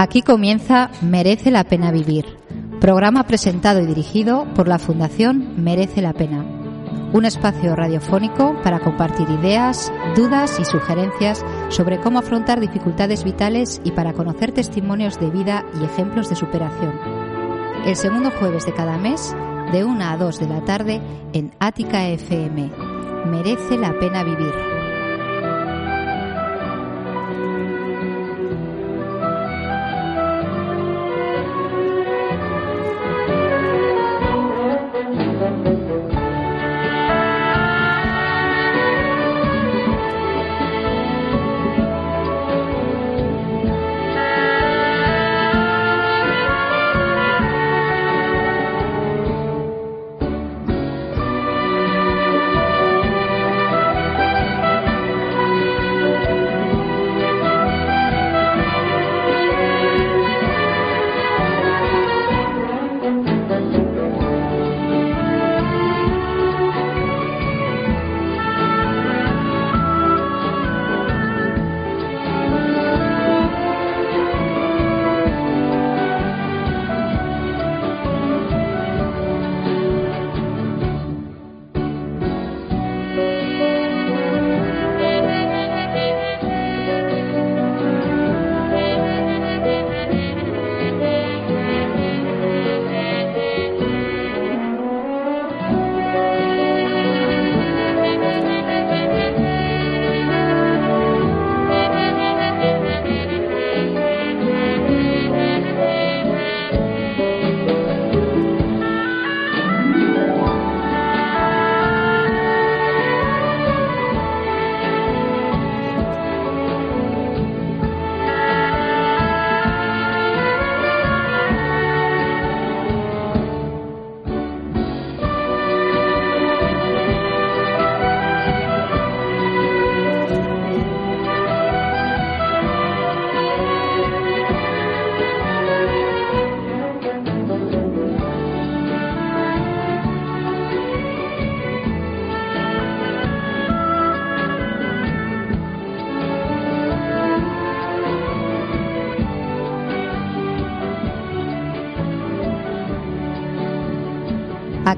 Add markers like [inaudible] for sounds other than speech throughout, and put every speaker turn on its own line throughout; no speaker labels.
Aquí comienza Merece la pena vivir, programa presentado y dirigido por la Fundación Merece la pena. Un espacio radiofónico para compartir ideas, dudas y sugerencias sobre cómo afrontar dificultades vitales y para conocer testimonios de vida y ejemplos de superación. El segundo jueves de cada mes, de 1 a 2 de la tarde, en Ática FM. Merece la pena vivir.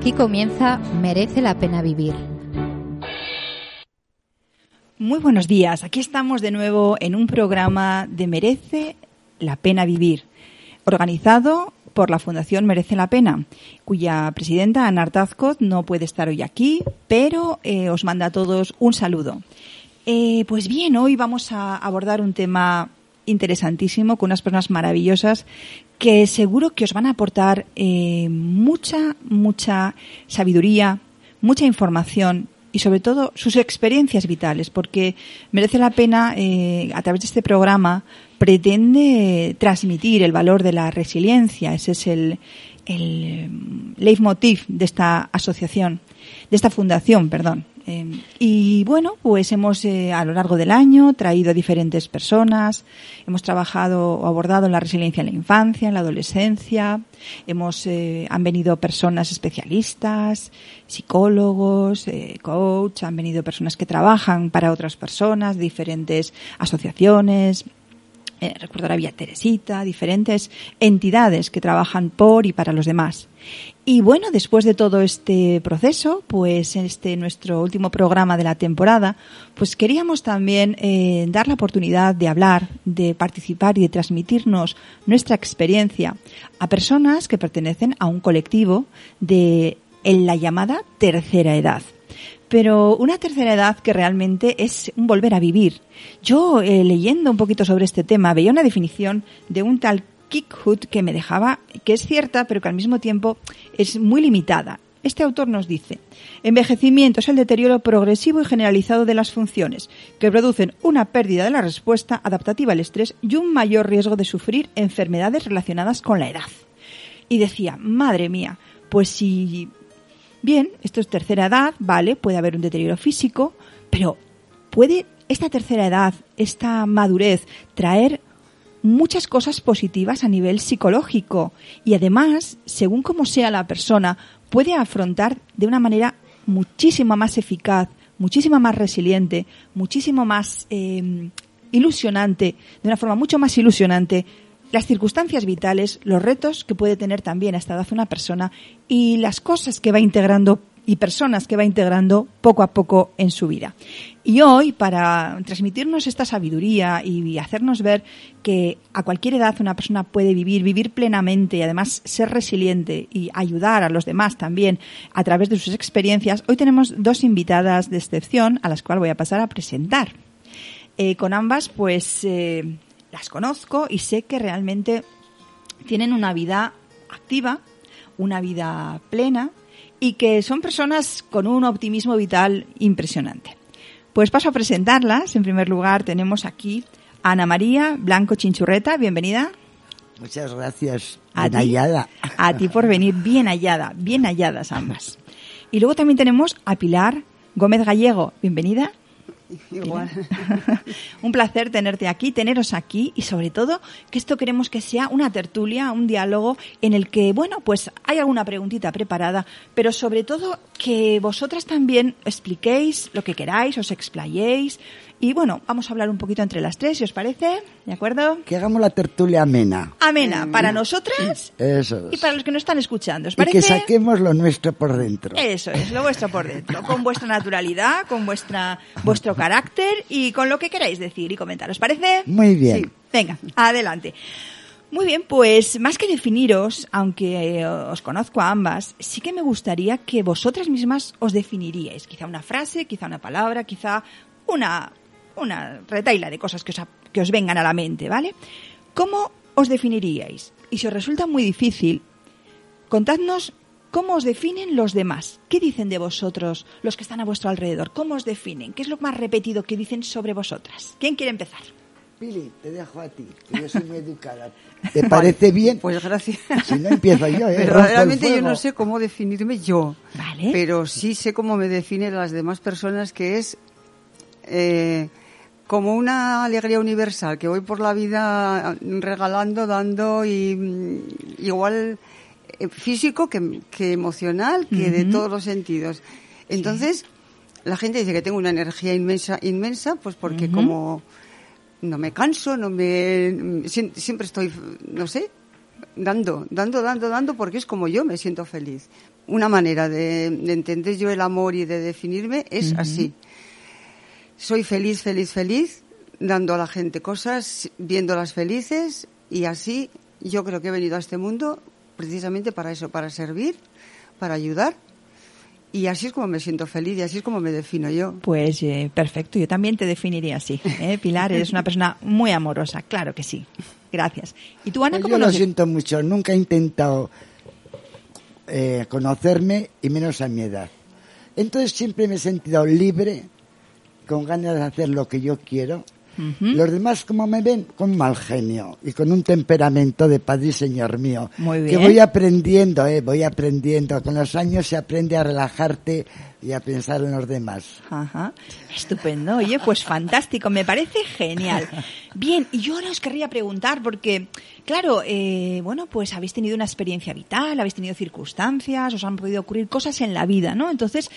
Aquí comienza Merece la pena vivir.
Muy buenos días. Aquí estamos de nuevo en un programa de Merece la pena vivir, organizado por la Fundación Merece la Pena, cuya presidenta, Ana Artazcot, no puede estar hoy aquí, pero eh, os manda a todos un saludo. Eh, pues bien, hoy vamos a abordar un tema interesantísimo con unas personas maravillosas que seguro que os van a aportar eh, mucha, mucha sabiduría, mucha información y sobre todo sus experiencias vitales, porque merece la pena, eh, a través de este programa, pretende transmitir el valor de la resiliencia. Ese es el, el leitmotiv de esta asociación, de esta fundación, perdón. Em, y bueno, pues hemos eh, a lo largo del año traído a diferentes personas, hemos trabajado o abordado la resiliencia en la infancia, en la adolescencia, hemos, eh, han venido personas especialistas, psicólogos, eh, coach, han venido personas que trabajan para otras personas, diferentes asociaciones, eh, recuerdo ahora Vía Teresita, diferentes entidades que trabajan por y para los demás. Y bueno, después de todo este proceso, pues este nuestro último programa de la temporada, pues queríamos también eh, dar la oportunidad de hablar, de participar y de transmitirnos nuestra experiencia a personas que pertenecen a un colectivo de en la llamada tercera edad pero una tercera edad que realmente es un volver a vivir. Yo, eh, leyendo un poquito sobre este tema, veía una definición de un tal Kickhood que me dejaba, que es cierta, pero que al mismo tiempo es muy limitada. Este autor nos dice, envejecimiento es el deterioro progresivo y generalizado de las funciones, que producen una pérdida de la respuesta adaptativa al estrés y un mayor riesgo de sufrir enfermedades relacionadas con la edad. Y decía, madre mía, pues si Bien, esto es tercera edad, vale, puede haber un deterioro físico, pero puede esta tercera edad, esta madurez, traer muchas cosas positivas a nivel psicológico y además, según como sea la persona, puede afrontar de una manera muchísimo más eficaz, muchísimo más resiliente, muchísimo más eh, ilusionante, de una forma mucho más ilusionante las circunstancias vitales, los retos que puede tener también a esta edad una persona y las cosas que va integrando y personas que va integrando poco a poco en su vida. Y hoy, para transmitirnos esta sabiduría y hacernos ver que a cualquier edad una persona puede vivir, vivir plenamente y además ser resiliente y ayudar a los demás también a través de sus experiencias, hoy tenemos dos invitadas de excepción a las cuales voy a pasar a presentar. Eh, con ambas, pues eh, las conozco y sé que realmente tienen una vida activa, una vida plena y que son personas con un optimismo vital impresionante. Pues paso a presentarlas. En primer lugar tenemos aquí a Ana María Blanco Chinchurreta. Bienvenida.
Muchas gracias. Bien hallada.
A ti por venir. Bien hallada. Bien halladas ambas. Y luego también tenemos a Pilar Gómez Gallego. Bienvenida. [laughs]
Igual. [laughs]
un placer tenerte aquí, teneros aquí y sobre todo que esto queremos que sea una tertulia, un diálogo en el que, bueno, pues hay alguna preguntita preparada, pero sobre todo que vosotras también expliquéis lo que queráis, os explayéis, y bueno, vamos a hablar un poquito entre las tres, si os parece, ¿de acuerdo?
Que hagamos la tertulia amena.
Amena, para nosotras
Eso
y para los que nos están escuchando, ¿os
Y
parece?
que saquemos lo nuestro por dentro.
Eso es, lo vuestro por dentro, con vuestra naturalidad, con vuestra vuestro carácter y con lo que queráis decir y comentar. ¿Os parece?
Muy bien.
Sí. Venga, adelante. Muy bien, pues más que definiros, aunque eh, os conozco a ambas, sí que me gustaría que vosotras mismas os definiríais. Quizá una frase, quizá una palabra, quizá una, una retaila de cosas que os, que os vengan a la mente, ¿vale? ¿Cómo os definiríais? Y si os resulta muy difícil, contadnos cómo os definen los demás. ¿Qué dicen de vosotros los que están a vuestro alrededor? ¿Cómo os definen? ¿Qué es lo más repetido que dicen sobre vosotras? ¿Quién quiere empezar?
Pili, te dejo a ti, que yo soy muy [laughs] educada. ¿Te parece bien?
Pues gracias.
Si no empiezo yo, ¿eh? El
Verdaderamente yo no sé cómo definirme yo.
Vale.
Pero sí sé cómo me definen las demás personas, que es eh, como una alegría universal, que voy por la vida regalando, dando y mm, igual eh, físico que, que emocional, que de todos los sentidos. Entonces, la gente dice que tengo una energía inmensa, inmensa, pues porque como no me canso, no me siem- siempre estoy, no sé, dando, dando, dando, dando, porque es como yo me siento feliz. Una manera de, de entender yo el amor y de definirme es así. Soy feliz, feliz, feliz, dando a la gente cosas, viéndolas felices y así yo creo que he venido a este mundo precisamente para eso, para servir, para ayudar. Y así es como me siento feliz y así es como me defino yo.
Pues eh, perfecto, yo también te definiría así. ¿eh? [laughs] Pilar, eres una persona muy amorosa, claro que sí. Gracias. ¿Y tú, Ana,
Pues
cómo
yo lo siento mucho, nunca he intentado eh, conocerme y menos a mi edad. Entonces siempre me he sentido libre, con ganas de hacer lo que yo quiero. Los demás, como me ven, con mal genio y con un temperamento de padre y señor mío.
Muy
Que voy aprendiendo, eh, voy aprendiendo. Con los años se aprende a relajarte y a pensar en los demás.
Ajá. Estupendo. Oye, pues fantástico. Me parece genial. Bien, y yo ahora os querría preguntar, porque, claro, eh, bueno, pues habéis tenido una experiencia vital, habéis tenido circunstancias, os han podido ocurrir cosas en la vida, ¿no? Entonces,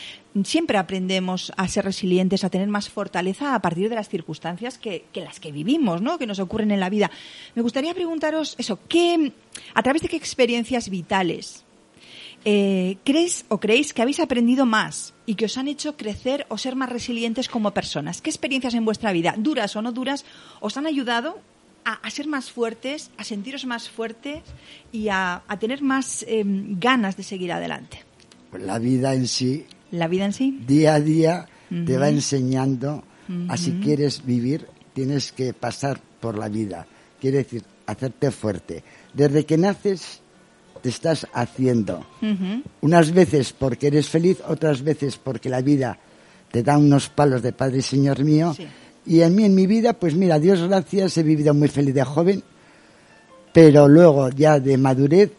siempre aprendemos a ser resilientes, a tener más fortaleza a partir de las circunstancias que, que las que vivimos, ¿no? Que nos ocurren en la vida. Me gustaría preguntaros eso, ¿qué, a través de qué experiencias vitales eh, ¿crees o creéis que habéis aprendido más y que os han hecho crecer o ser más resilientes como personas? ¿Qué experiencias en vuestra vida, duras o no duras, os han ayudado a, a ser más fuertes, a sentiros más fuertes y a, a tener más eh, ganas de seguir adelante?
Pues la vida en sí,
¿La vida en sí?
día a día, te va enseñando a si quieres vivir, tienes que pasar por la vida. Quiere decir, hacerte fuerte. Desde que naces, te estás haciendo. Unas veces porque eres feliz, otras veces porque la vida te da unos palos de Padre y Señor mío.
Sí.
Y en mí, en mi vida, pues mira, Dios gracias, he vivido muy feliz de joven, pero luego ya de madurez,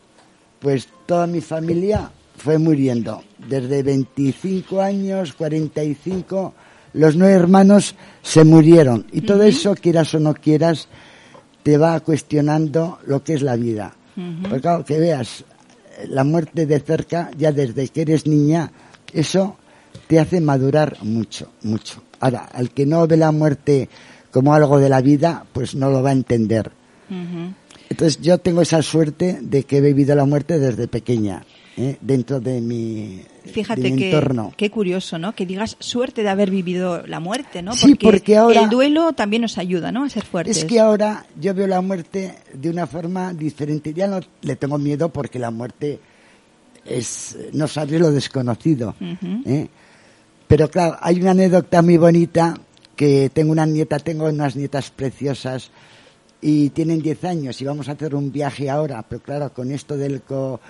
pues toda mi familia fue muriendo. Desde 25 años, 45, los nueve hermanos se murieron. Y todo eso, quieras o no quieras, te va cuestionando lo que es la vida. Porque claro, que veas eh, la muerte de cerca, ya desde que eres niña, eso te hace madurar mucho, mucho. Ahora, al que no ve la muerte como algo de la vida, pues no lo va a entender. Entonces yo tengo esa suerte de que he vivido la muerte desde pequeña, ¿eh? dentro de mi,
Fíjate
de mi
que,
entorno.
qué curioso, ¿no? Que digas suerte de haber vivido la muerte, ¿no?
Sí, porque ahora-
el duelo también nos ayuda, ¿no? A ser fuertes.
Es que ahora yo veo la muerte de una forma diferente. Ya no le tengo miedo porque la muerte es no saber lo desconocido. ¿eh? Pero claro, hay una anécdota muy bonita que tengo una nieta, tengo unas nietas preciosas y tienen 10 años y vamos a hacer un viaje ahora, pero claro, con esto del co-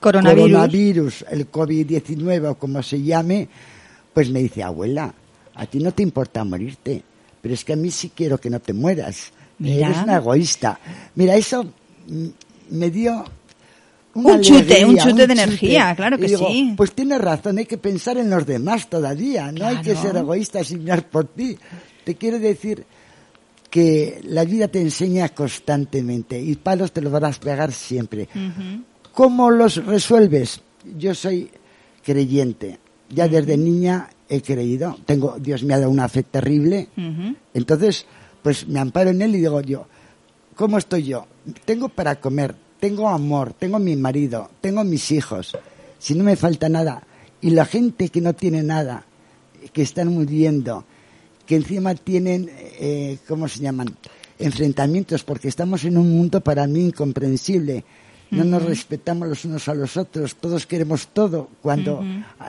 Coronavirus.
coronavirus, el COVID-19 o como se llame, pues me dice, abuela, a ti no te importa morirte, pero es que a mí sí quiero que no te mueras.
Mira.
Eres una egoísta. Mira, eso me dio una
Un chute,
alegría,
un chute de energía, claro que
digo,
sí.
Pues tienes razón, hay que pensar en los demás todavía, no hay que ser egoísta sin mirar por ti. Te quiero decir que la vida te enseña constantemente y palos te los van a pegar siempre. ¿Cómo los resuelves? Yo soy creyente. Ya desde niña he creído. Tengo, Dios me ha dado una fe terrible. Entonces, pues me amparo en él y digo yo, ¿cómo estoy yo? Tengo para comer, tengo amor, tengo mi marido, tengo mis hijos. Si no me falta nada. Y la gente que no tiene nada, que están muriendo, que encima tienen, eh, ¿cómo se llaman? Enfrentamientos, porque estamos en un mundo para mí incomprensible. No nos respetamos los unos a los otros, todos queremos todo, cuando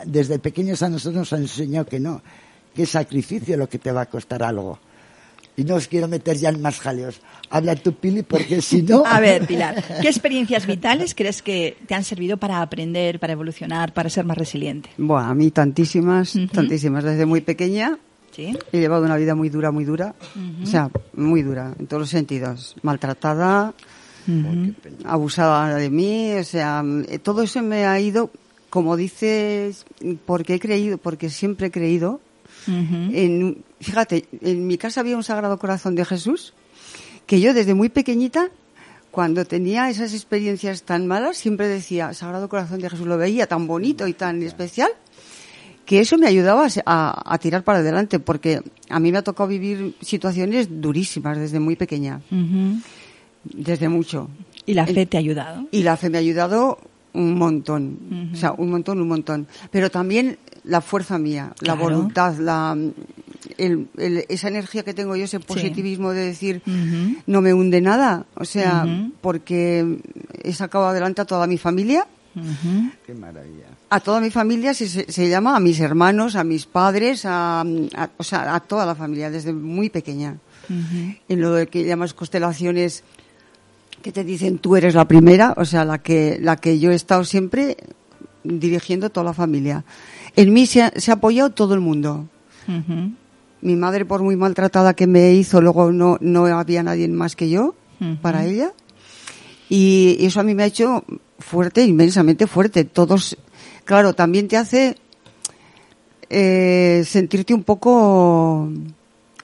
desde pequeños a nosotros nos han enseñado que no, que es sacrificio lo que te va a costar algo. Y no os quiero meter ya en más jaleos. Habla tú, Pili, porque si no... [laughs]
A ver, [laughs] Pilar, ¿qué experiencias vitales crees que te han servido para aprender, para evolucionar, para ser más resiliente?
Bueno, a mí tantísimas, tantísimas. Desde muy pequeña
¿Sí?
he llevado una vida muy dura, muy dura. O sea, muy dura, en todos los sentidos. Maltratada, abusada de mí, o sea, eh, todo eso me ha ido, como dices, porque he creído, porque siempre he creído. En, fíjate, en mi casa había un Sagrado Corazón de Jesús que yo desde muy pequeñita, cuando tenía esas experiencias tan malas, siempre decía, Sagrado Corazón de Jesús, lo veía tan bonito y tan especial, que eso me ayudaba a, se- a- a tirar para adelante, porque a mí me ha tocado vivir situaciones durísimas desde muy pequeña. Desde mucho.
Y la fe te ha ayudado.
Y la fe me ha ayudado un montón, o sea, un montón, un montón. Pero también la fuerza mía, la
Claro.
voluntad, la, el- el- esa energía que tengo yo, ese positivismo de decir, no me hunde nada, o sea, porque he sacado adelante a toda mi familia.
Qué maravilla.
a toda mi familia se, se, se llama, a mis hermanos, a mis padres, a, a- o sea, a toda la familia, desde muy pequeña. En lo de que llamas constelaciones, que te dicen tú eres la primera, o sea, la que, la que yo he estado siempre dirigiendo toda la familia. En mí se ha, se ha apoyado todo el mundo. Mi madre, por muy maltratada que me hizo, luego no, no había nadie más que yo para ella. Y eso a mí me ha hecho fuerte, inmensamente fuerte. Todos, claro, también te hace eh, sentirte un poco,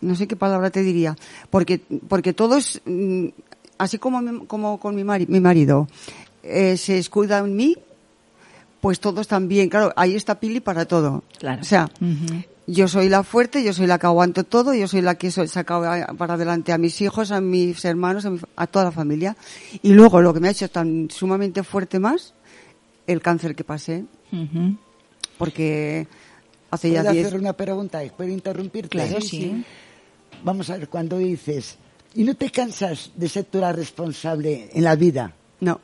no sé qué palabra te diría, porque, porque todos, así como, mi- como con mi, mari- mi marido, eh, se escuda en mí, pues todos también, claro, ahí está Pili para todo.
Claro.
O sea, yo soy la fuerte, yo soy la que aguanto todo, yo soy la que he sacado a- para adelante a mis hijos, a mis hermanos, a, mi fa- a toda la familia. Y luego lo que me ha hecho tan sumamente fuerte más, el cáncer que pasé, porque hace ya
¿Puedo
10...
hacer una pregunta? ¿Puedo interrumpirte?
Claro, sí.
Vamos a ver, cuando dices, ¿y no te cansas de ser tú la responsable en la vida?
No,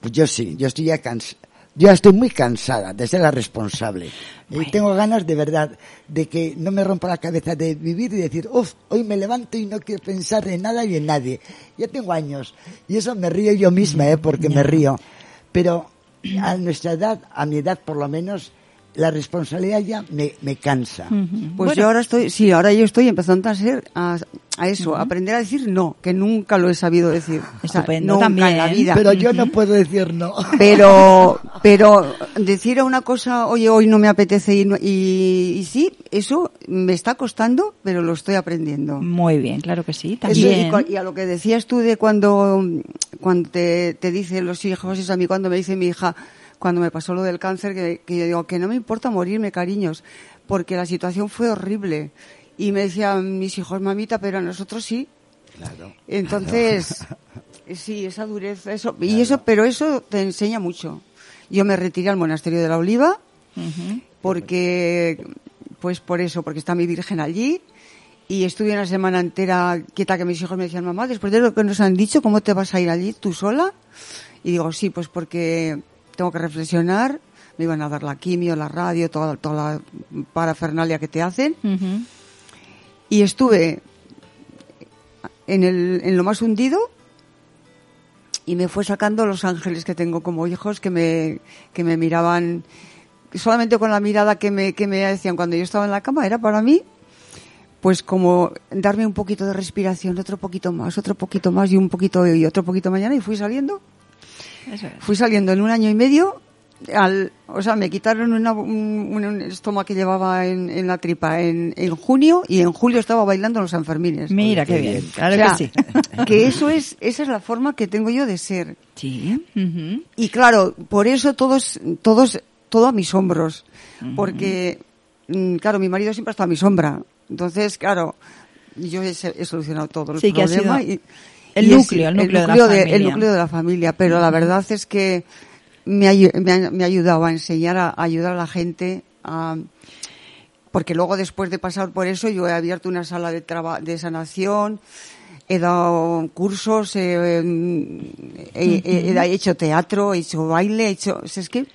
Pues yo sí, yo estoy ya cansada. Yo estoy muy cansada de ser la responsable. Y tengo ganas de verdad de que no me rompa la cabeza de vivir y decir, uff, hoy me levanto y no quiero pensar en nada y en nadie. Ya tengo años. Y eso me río yo misma, ¿eh? Porque me río. Pero a nuestra edad, a mi edad por lo menos, la responsabilidad ya me, me cansa.
Pues
Bueno,
yo ahora estoy, sí, ahora yo estoy empezando a ser, a, a eso, a aprender a decir no, que nunca lo he sabido decir. O sea,
Estupendo,
nunca
también.
en la vida.
Pero yo no puedo decir no.
Pero, [laughs] pero decir a una cosa, oye, hoy no me apetece ir, no- y, y sí, eso me está costando, pero lo estoy aprendiendo.
Muy bien, claro que sí.
Y,
También.
y y a lo que decías tú de cuando, cuando te, te dicen los hijos, es a mí cuando me dice mi hija, cuando me pasó lo del cáncer, que, que yo digo que no me importa morirme, cariños, porque la situación fue horrible. Y me decían mis hijos, mamita, pero a nosotros sí.
Claro.
Entonces, [laughs] Sí, esa dureza, eso, y eso, pero eso te enseña mucho. Yo me retiré al monasterio de la Oliva, porque, pues por eso, porque está mi virgen allí, y estuve una semana entera quieta que mis hijos me decían, mamá, después de lo que nos han dicho, ¿cómo te vas a ir allí tú sola? Y digo, sí, pues porque tengo que reflexionar, me iban a dar la quimio, la radio, toda, toda la parafernalia que te hacen. Y estuve en, el, en lo más hundido y me fue sacando los ángeles que tengo como hijos que me, que me miraban solamente con la mirada que me, que me decían cuando yo estaba en la cama era para mí pues como darme un poquito de respiración, otro poquito más, otro poquito más y un poquito y otro poquito mañana y fui saliendo. Fui saliendo en un año y medio al, o sea, me quitaron una, un, un, estómago que llevaba en, en la tripa en, en, junio y en julio estaba bailando los Sanfermines.
Mira, qué bien. Claro
o sea,
que sí.
Que eso es, esa es la forma que tengo yo de ser.
Sí. Uh -huh.
Y claro, por eso todos, todos, todo a mis hombros. Uh -huh. Porque, mm, claro, mi marido siempre ha estado a mi sombra. Entonces, claro, yo he, he solucionado todo el
sí,
problema.
Que ha sido
y,
el, núcleo,
es,
el, núcleo,
el,
núcleo
de,
de
el núcleo de la familia. Pero la verdad es que me ha, me ha, me ha ayudado a enseñar, a, a, ayudar a la gente a, porque luego después de pasar por eso yo he abierto una sala de, de sanación, he dado cursos, he, he, he, he, hecho teatro, he hecho baile, he hecho, es que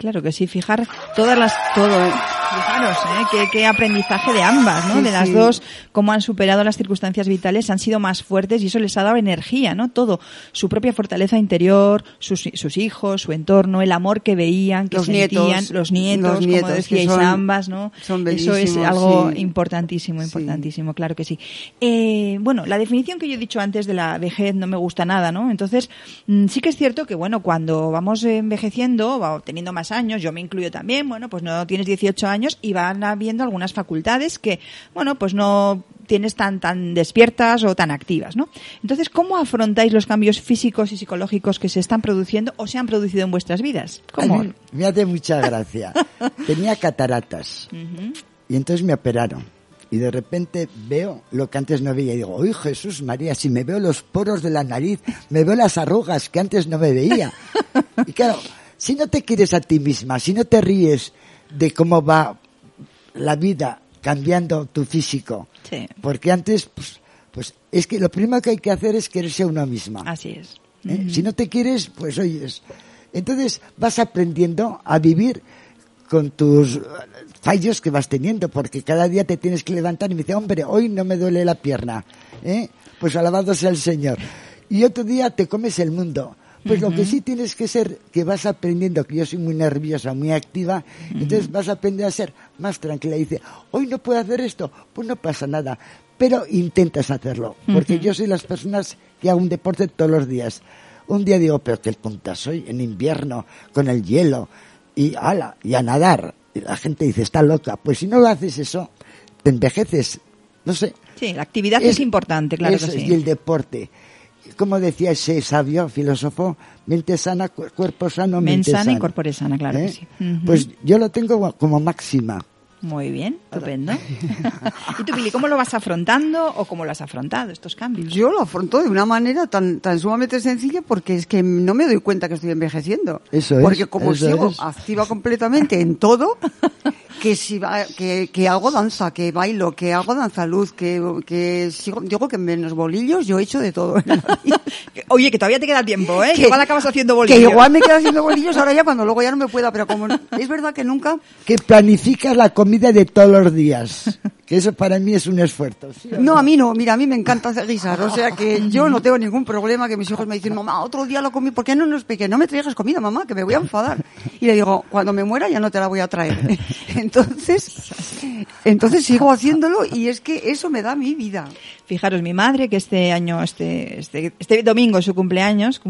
Claro que sí, fijar todas las, todo, fijaros, ¿eh? qué, qué aprendizaje de ambas, ¿no?
Sí,
de las
sí.
dos, cómo han superado las circunstancias vitales, han sido más fuertes y eso les ha dado energía, ¿no? Todo, su propia fortaleza interior, sus, sus hijos, su entorno, el amor que veían, que
los
sentían,
nietos,
los nietos,
los nietos
como decíais
son,
ambas, ¿no?
Son
eso es algo
sí.
importantísimo, importantísimo, claro que sí. Eh, bueno, la definición que yo he dicho antes de la vejez no me gusta nada, ¿no? Entonces, mm, sí que es cierto que, bueno, cuando vamos envejeciendo, teniendo más años, yo me incluyo también, bueno, pues no tienes 18 años y van habiendo algunas facultades que, bueno, pues no tienes tan tan despiertas o tan activas, ¿no? Entonces, ¿cómo afrontáis los cambios físicos y psicológicos que se están produciendo o se han producido en vuestras vidas? ¿Cómo?
Mí, me hace mucha gracia. [laughs] Tenía cataratas uh -huh. y entonces me operaron. Y de repente veo lo que antes no veía y digo, uy Jesús María, si me veo los poros de la nariz, me veo las arrugas que antes no me veía. [laughs] Y claro, si no te quieres a ti misma, si no te ríes de cómo va la vida cambiando tu físico,
sí.
porque antes, pues, pues, es que lo primero que hay que hacer es quererse a uno misma.
Así es.
¿Eh? Uh -huh. Si no te quieres, pues oyes. Entonces vas aprendiendo a vivir con tus fallos que vas teniendo, porque cada día te tienes que levantar y me dice, hombre, hoy no me duele la pierna, ¿eh? pues alabado sea el Señor. Y otro día te comes el mundo. Pues uh -huh. lo que sí tienes que ser, que vas aprendiendo, que yo soy muy nerviosa, muy activa, uh -huh. entonces vas a aprender a ser más tranquila. Y dice, hoy no puedo hacer esto, pues no pasa nada, pero intentas hacerlo, porque uh -huh. yo soy las personas que hago un deporte todos los días. Un día digo, pero qué punta soy, en invierno, con el hielo, y ala, y a nadar. Y la gente dice, está loca. Pues si no lo haces eso, te envejeces, no sé.
Sí, la actividad es, es importante, claro
eso,
que sí.
Y el deporte como decía ese sabio filósofo, mente sana, cuerpo sano, mente,
mente sana.
sana.
y corpore sana, claro
¿Eh?
que sí. Uh -huh.
Pues yo lo tengo como máxima.
Muy bien, estupendo. [laughs] ¿Y tú, Pili, cómo lo vas afrontando o cómo lo has afrontado estos cambios?
Yo lo afronto de una manera tan, tan sumamente sencilla porque es que no me doy cuenta que estoy envejeciendo.
Eso es.
Porque como
eso
sigo
es.
activa completamente en todo, [laughs] que si va, que, que hago danza, que bailo, que hago danza luz, que, que sigo, digo que menos bolillos, yo he hecho de todo. [laughs]
Oye, que todavía te queda tiempo, ¿eh?
Que,
que igual acabas haciendo bolillos.
Que igual me quedo haciendo bolillos ahora ya cuando luego ya no me pueda, pero como no, [laughs] es verdad que nunca.
Que planificas la comida de todos los días. [laughs] Que eso para mí es un esfuerzo. ¿sí
no, no, a mí no. Mira, a mí me encanta hacer guisar. O sea que [laughs] yo no tengo ningún problema que mis hijos me dicen, mamá, otro día lo comí. ¿Por qué no nos que no me traigas comida, mamá? Que me voy a enfadar. Y le digo, cuando me muera ya no te la voy a traer. [laughs] Entonces, entonces sigo haciéndolo y es que eso me da mi vida.
Fijaros, mi madre, que este año, este, este, este domingo es su cumpleaños,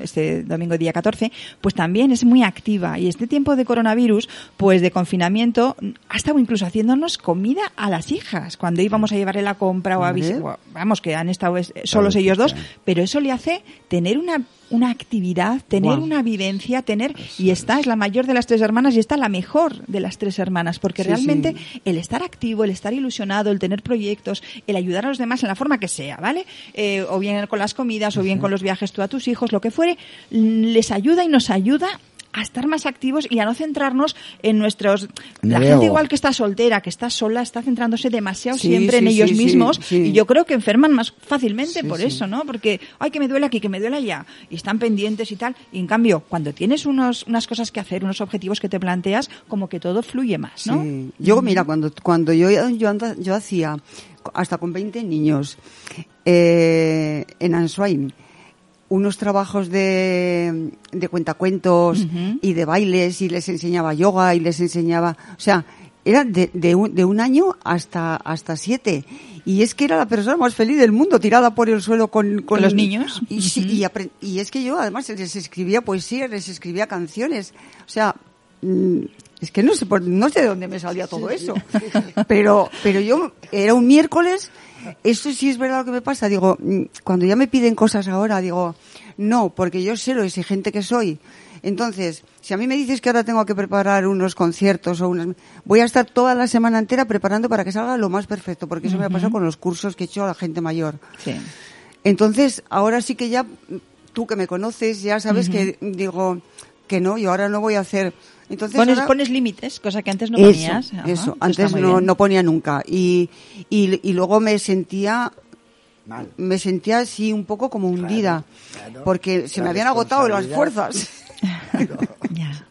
este domingo día 14, pues también es muy activa. Y este tiempo de coronavirus, pues de confinamiento, ha estado incluso haciéndonos comida a las hijas cuando íbamos a llevarle la compra o a visitar. Vamos, que han estado es- solos ellos dos, pero eso le hace tener una, una actividad, tener una vivencia, tener. Y esta es la mayor de las tres hermanas y esta la mejor de las tres hermanas, porque
Sí,
realmente
sí.
el estar activo, el estar ilusionado, el tener proyectos, el ayudar a los demás en la forma que sea, ¿vale? Eh, o bien con las comidas, o bien con los viajes tú a tus hijos, lo que fuere, mm, les ayuda y nos ayuda a estar más activos y a no centrarnos en nuestros... La gente igual que está soltera, que está sola, está centrándose demasiado
Sí,
siempre en ellos mismos y yo creo que enferman más fácilmente por eso, ¿no? Porque, ay, que me duele aquí, que me duele allá, y están pendientes y tal. Y en cambio, cuando tienes unos, unas cosas que hacer, unos objetivos que te planteas, como que todo fluye más, ¿no?
Sí. Yo, mira, cuando, cuando yo, yo, anda- yo hacía, hasta con 20 niños, eh, en Answain, unos trabajos de, de cuentacuentos y de bailes y les enseñaba yoga y les enseñaba, o sea, era de, de, un, de un año hasta, hasta siete. Y es que era la persona más feliz del mundo, tirada por el suelo con,
¿Con los niños?
Y, sí,
Ujú.
y, y es que yo además les escribía poesía, les escribía canciones. O sea, mm, es que no sé, por- no sé de dónde me salía todo eso. [laughs] Pero, pero yo, era un miércoles, eso sí es verdad lo que me pasa. Digo, mm, cuando ya me piden cosas ahora, digo, no, porque yo sé lo exigente que soy. Entonces, si a mí me dices que ahora tengo que preparar unos conciertos o unas, voy a estar toda la semana entera preparando para que salga lo más perfecto, porque eso me ha pasado con los cursos que he hecho a la gente mayor.
Sí.
Entonces, ahora sí que ya, tú que me conoces, ya sabes que digo que no, yo ahora no voy a hacer. Entonces,
Pones,
ahora-
pones límites, cosa que antes no
eso,
ponías. Ajá,
eso. Antes no, no ponía nunca. Y, y, y luego me sentía,
Mal.
me sentía así un poco como hundida,
claro.
porque se
La
me habían agotado las fuerzas. [laughs]
Ya.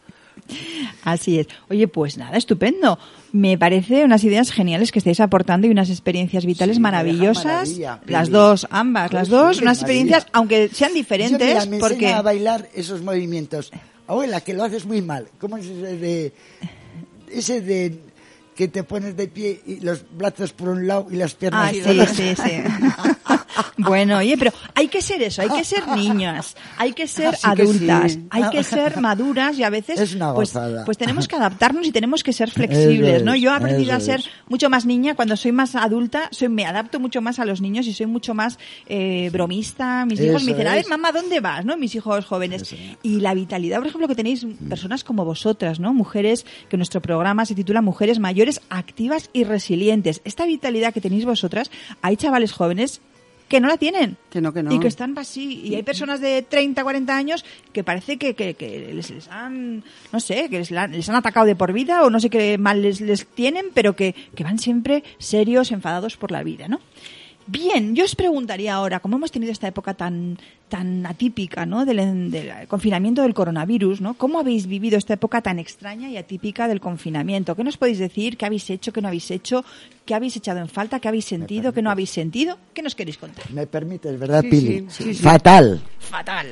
Así es. Oye, pues nada, estupendo. Me parece unas ideas geniales que estáis aportando y unas experiencias vitales
Sí,
maravillosas.
maravilla,
las dos, ambas, las dos, unas
maravilla.
experiencias, aunque sean
Yo,
diferentes,
mira, me
porque
a bailar esos movimientos. Abuela, que lo haces muy mal. ¿Cómo es ese de... Ese de que te pones de pie y los brazos por un lado y las piernas
Ah, sí,
otro?
sí, sí. [laughs] [laughs] bueno, oye, pero hay que ser eso, hay que ser niñas, hay que ser [laughs]
que
adultas,
sí.
hay que ser maduras y a veces
Es una
pues, pues tenemos que adaptarnos y tenemos que ser flexibles, ¿no? Yo he aprendido a ser
es.
mucho más niña cuando soy más adulta, soy me adapto mucho más a los niños y soy mucho más eh, bromista. Mis hijos me dicen, a ver, mamá, ¿dónde vas? ¿No? Mis hijos jóvenes. Y la vitalidad, por ejemplo, que tenéis personas como vosotras, ¿no? Mujeres, que nuestro programa se titula Mujeres Mayores Activas y Resilientes. Esta vitalidad que tenéis vosotras, hay chavales jóvenes que no la tienen.
Que no, que no.
Y que están así. Y hay personas de 30, 40 años que parece que, que, que les, les han, no sé, que les han atacado de por vida o no sé qué mal les, les tienen, pero que, que van siempre serios, enfadados por la vida, ¿no? Bien, yo os preguntaría ahora, como hemos tenido esta época tan, tan atípica, ¿no? Del, del confinamiento del coronavirus, ¿no? ¿Cómo habéis vivido esta época tan extraña y atípica del confinamiento? ¿Qué nos podéis decir? ¿Qué habéis hecho? ¿Qué no habéis hecho? ¿Qué habéis echado en falta? ¿Qué habéis sentido? ¿Qué no habéis sentido? ¿Qué nos queréis contar?
Me permites, ¿verdad,
Sí,
Pili?
sí, sí, sí.
Fatal.
Fatal.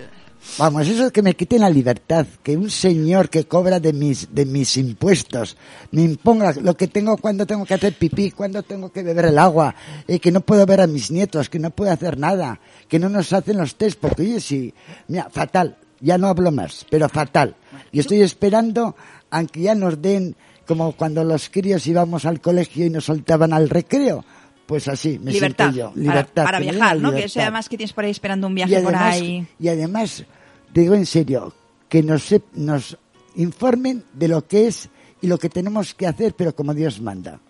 Vamos, eso es que me quiten la libertad, que un señor que cobra de mis, de mis impuestos me imponga lo que tengo cuando tengo que hacer pipí, cuando tengo que beber el agua, eh, que no puedo ver a mis nietos, que no puedo hacer nada, que no nos hacen los test, porque oye, sí, mira, fatal, ya no hablo más, pero fatal. Y estoy esperando a que ya nos den, como cuando los críos íbamos al colegio y nos soltaban al recreo, pues así, me
libertad,
siento yo,
para-
libertad.
para, viajar, ¿no? Que sea además que tienes por ahí esperando un
y
viaje por ahí.
y además, te digo en serio, que nos, sep- nos informen de lo que es y lo que tenemos que hacer, pero como Dios manda.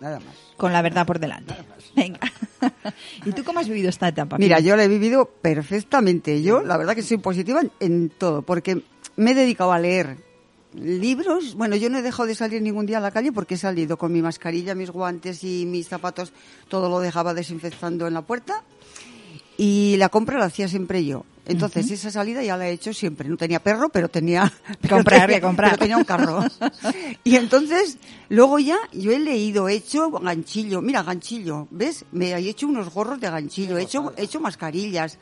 Nada más.
Con la verdad por delante. Venga. [laughs] ¿Y tú cómo has vivido esta etapa?
Mira, yo la he vivido perfectamente. Yo, la verdad que soy positiva en, en todo, porque me he dedicado a leer libros. Bueno, yo no he dejado de salir ningún día a la calle porque he salido con mi mascarilla, mis guantes y mis zapatos, todo lo dejaba desinfectando en la puerta. Y la compra la hacía siempre yo. Entonces, esa salida ya la he hecho siempre. No tenía perro, pero tenía... [laughs] pero
Comprar,
tenía-
comprar.
pero tenía un carro. [laughs] y entonces, luego ya, yo he leído, he hecho ganchillo. Mira, ganchillo, ¿ves? Me he hecho unos gorros de ganchillo, he hecho, he hecho mascarillas.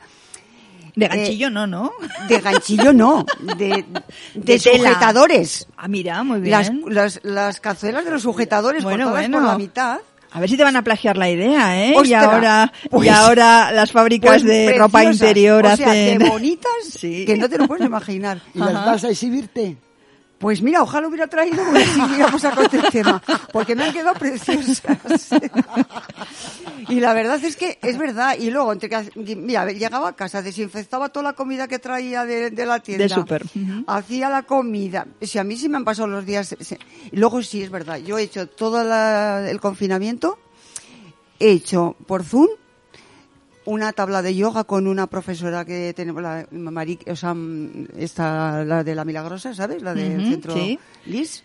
De ganchillo no, ¿no?
De ganchillo no, de, [laughs] de,
De tela.
sujetadores.
Ah, mira, muy bien.
Las, las, las cazuelas de los sujetadores
Bueno,
cortadas
bueno.
por la mitad.
A ver si te van a plagiar la idea, ¿eh? y
Ostras,
ahora,
pues-
y ahora las fábricas
Pues
de ropa interior
o sea,
hacen.
de bonitas [laughs]
Sí.
que no te lo puedes imaginar.
¿Y las vas a exhibirte?
Pues mira, ojalá hubiera traído porque [laughs] siguiéramos a con el tema, porque me han quedado preciosas. [laughs] y la verdad es que es verdad. Y luego, entre que, mira, llegaba a casa, desinfectaba toda la comida que traía de, la tienda.
De súper.
Hacía la comida. Si a mí sí me han pasado los días. Y luego sí, es verdad. Yo he hecho todo el confinamiento, he hecho por Zoom una tabla de yoga con una profesora que tenemos, la o sea, esta, la de la Milagrosa, ¿sabes? La del centro LIS.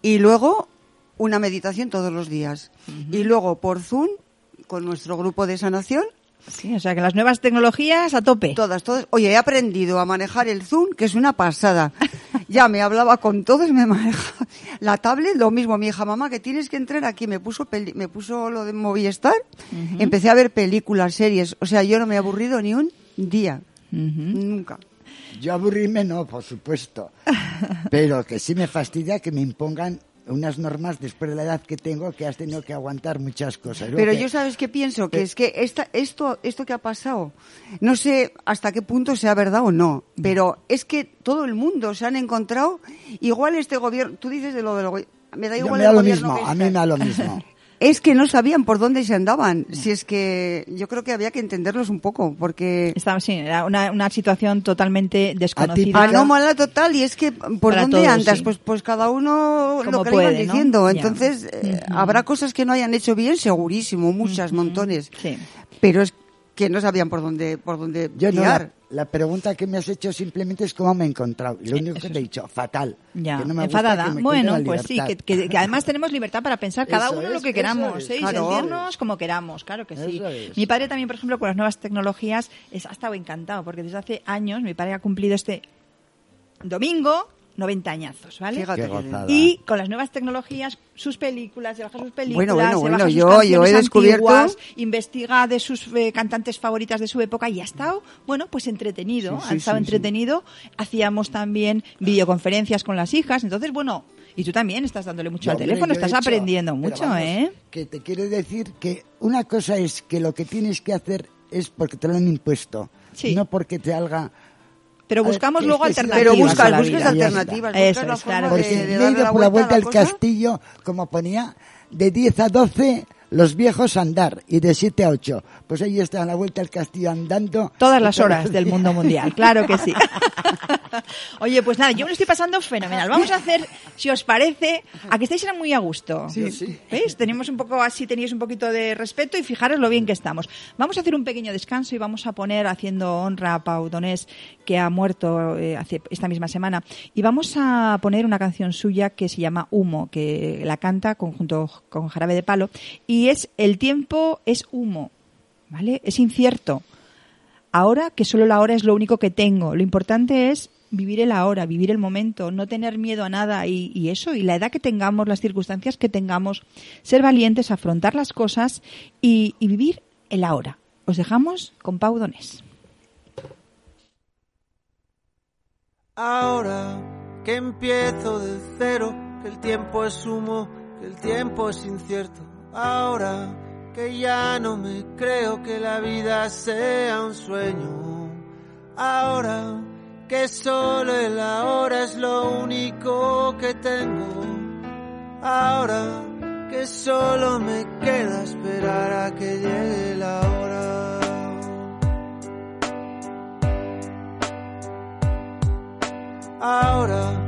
Y luego una meditación todos los días. Y luego por Zoom, con nuestro grupo de sanación,
Sí, o sea que las nuevas tecnologías a tope.
Todas, todas. Oye, he aprendido a manejar el Zoom, que es una pasada. [laughs] ya me hablaba con todos, me manejaba. La tablet, lo mismo. Mi hija, mamá, que tienes que entrar aquí. Me puso, me puso lo de Movistar. Empecé a ver películas, series. O sea, yo no me he aburrido ni un día. Nunca.
Yo aburrirme no, por supuesto. [laughs] Pero que sí me fastidia que me impongan unas normas después de la edad que tengo que has tenido que aguantar muchas cosas.
Pero yo sabes qué pienso, que es que esta, esto, esto que ha pasado, no sé hasta qué punto sea verdad o no, pero es que todo el mundo se han encontrado, igual este gobierno, tú dices de lo del me da igual
me da lo mismo, a mí me da lo mismo.
Es que no sabían por dónde se andaban. Si es que yo creo que había que entenderlos un poco, porque...
Estaba, sí, era una, una situación totalmente desconocida.
Anómala total, y es que ¿por dónde andas? Pues, pues cada uno lo que puede, diciendo. Entonces, eh, habrá cosas que no hayan hecho bien, segurísimo, muchas, montones. Sí. Pero es que no sabían por dónde por dónde
Yo la, pregunta que me has hecho simplemente es cómo me he encontrado. Lo único que te he dicho, fatal.
Ya, enfadada. bueno, pues sí, que, además tenemos libertad para pensar cada uno lo que queramos, ¿eh? y sentirnos como queramos, claro que sí. Mi padre también, por ejemplo, con las nuevas tecnologías, es, ha estado encantado, porque desde hace años mi padre ha cumplido este domingo 90 añazos, ¿vale? y con las nuevas tecnologías, sus películas, se baja sus películas, bueno, bueno, bueno, yo, yo he descubierto investiga de sus eh, cantantes favoritas de su época y ha estado, bueno, pues entretenido, ha estado entretenido. Hacíamos también videoconferencias con las hijas, entonces, bueno, y tú también estás dándole mucho al teléfono, estás aprendiendo mucho, ¿eh?
Que te quiero decir que una cosa es que lo que tienes que hacer es porque te lo han impuesto, no porque te haga
pero buscamos luego alternativas.
Pero buscas, buscas alternativas.
Eso es, claro.
Porque ido por la vuelta al castillo, como ponía, de 10 a 12 los viejos andar y de 7 a 8. Pues ahí está a la vuelta al castillo andando.
Todas las horas del mundo mundial, claro que sí. [laughs] Oye, pues nada, yo me lo estoy pasando fenomenal. Vamos a hacer, si os parece, a que estáis muy a gusto.
Sí, sí.
¿Veis? Tenemos un poco, así tenéis un poquito de respeto y fijaros lo bien que estamos. Vamos a hacer un pequeño descanso y vamos a poner, haciendo honra a Pau Donés, que ha muerto eh, hace esta misma semana, y vamos a poner una canción suya que se llama Humo, que la canta junto con Jarabe de Palo, y es El tiempo es humo, ¿vale? Es incierto. Ahora que solo la hora es lo único que tengo. Lo importante es vivir el ahora, vivir el momento, no tener miedo a nada y, eso, y la edad que tengamos, las circunstancias que tengamos, ser valientes, afrontar las cosas y, vivir el ahora. Os dejamos con Pau Donés.
Ahora que empiezo de cero, que el tiempo es humo, que el tiempo es incierto. Ahora que ya no me creo que la vida sea un sueño. Ahora que solo el ahora es lo único que tengo. Ahora que solo me queda esperar a que llegue la hora. Ahora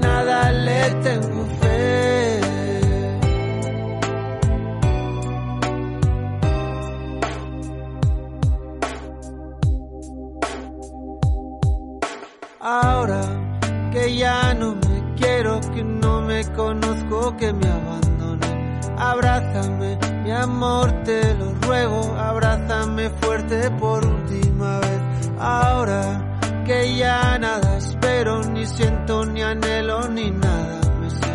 Nada le tengo fe. Ahora que ya no me quiero, que no me conozco, que me abandoné. Abrázame, mi amor, anhelo, ni nada me sé.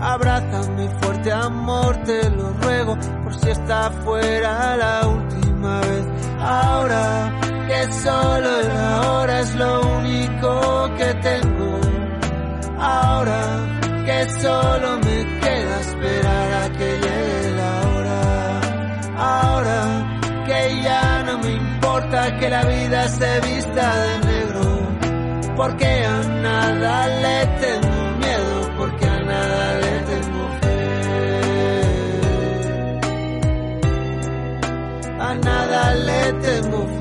Abrázame fuerte, amor, te lo ruego, por si está fuera la última vez. Ahora que solo el ahora es lo único que tengo. Ahora que solo me queda esperar a que llegue la hora. Ahora que ya no me importa que la vida se vista de negro, porque a nada le tengo miedo, porque a nada le tengo fe. A nada le tengo fe.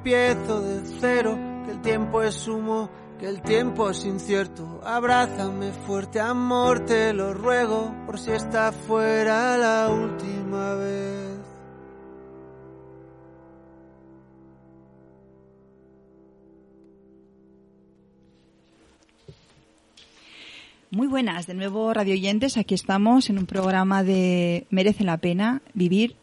Empiezo de cero, que el tiempo es humo, que el tiempo es incierto. Abrázame fuerte, amor, te lo ruego, por si está fuera la última vez.
Muy buenas, de nuevo radio oyentes. Aquí estamos en un programa de Merece la pena vivir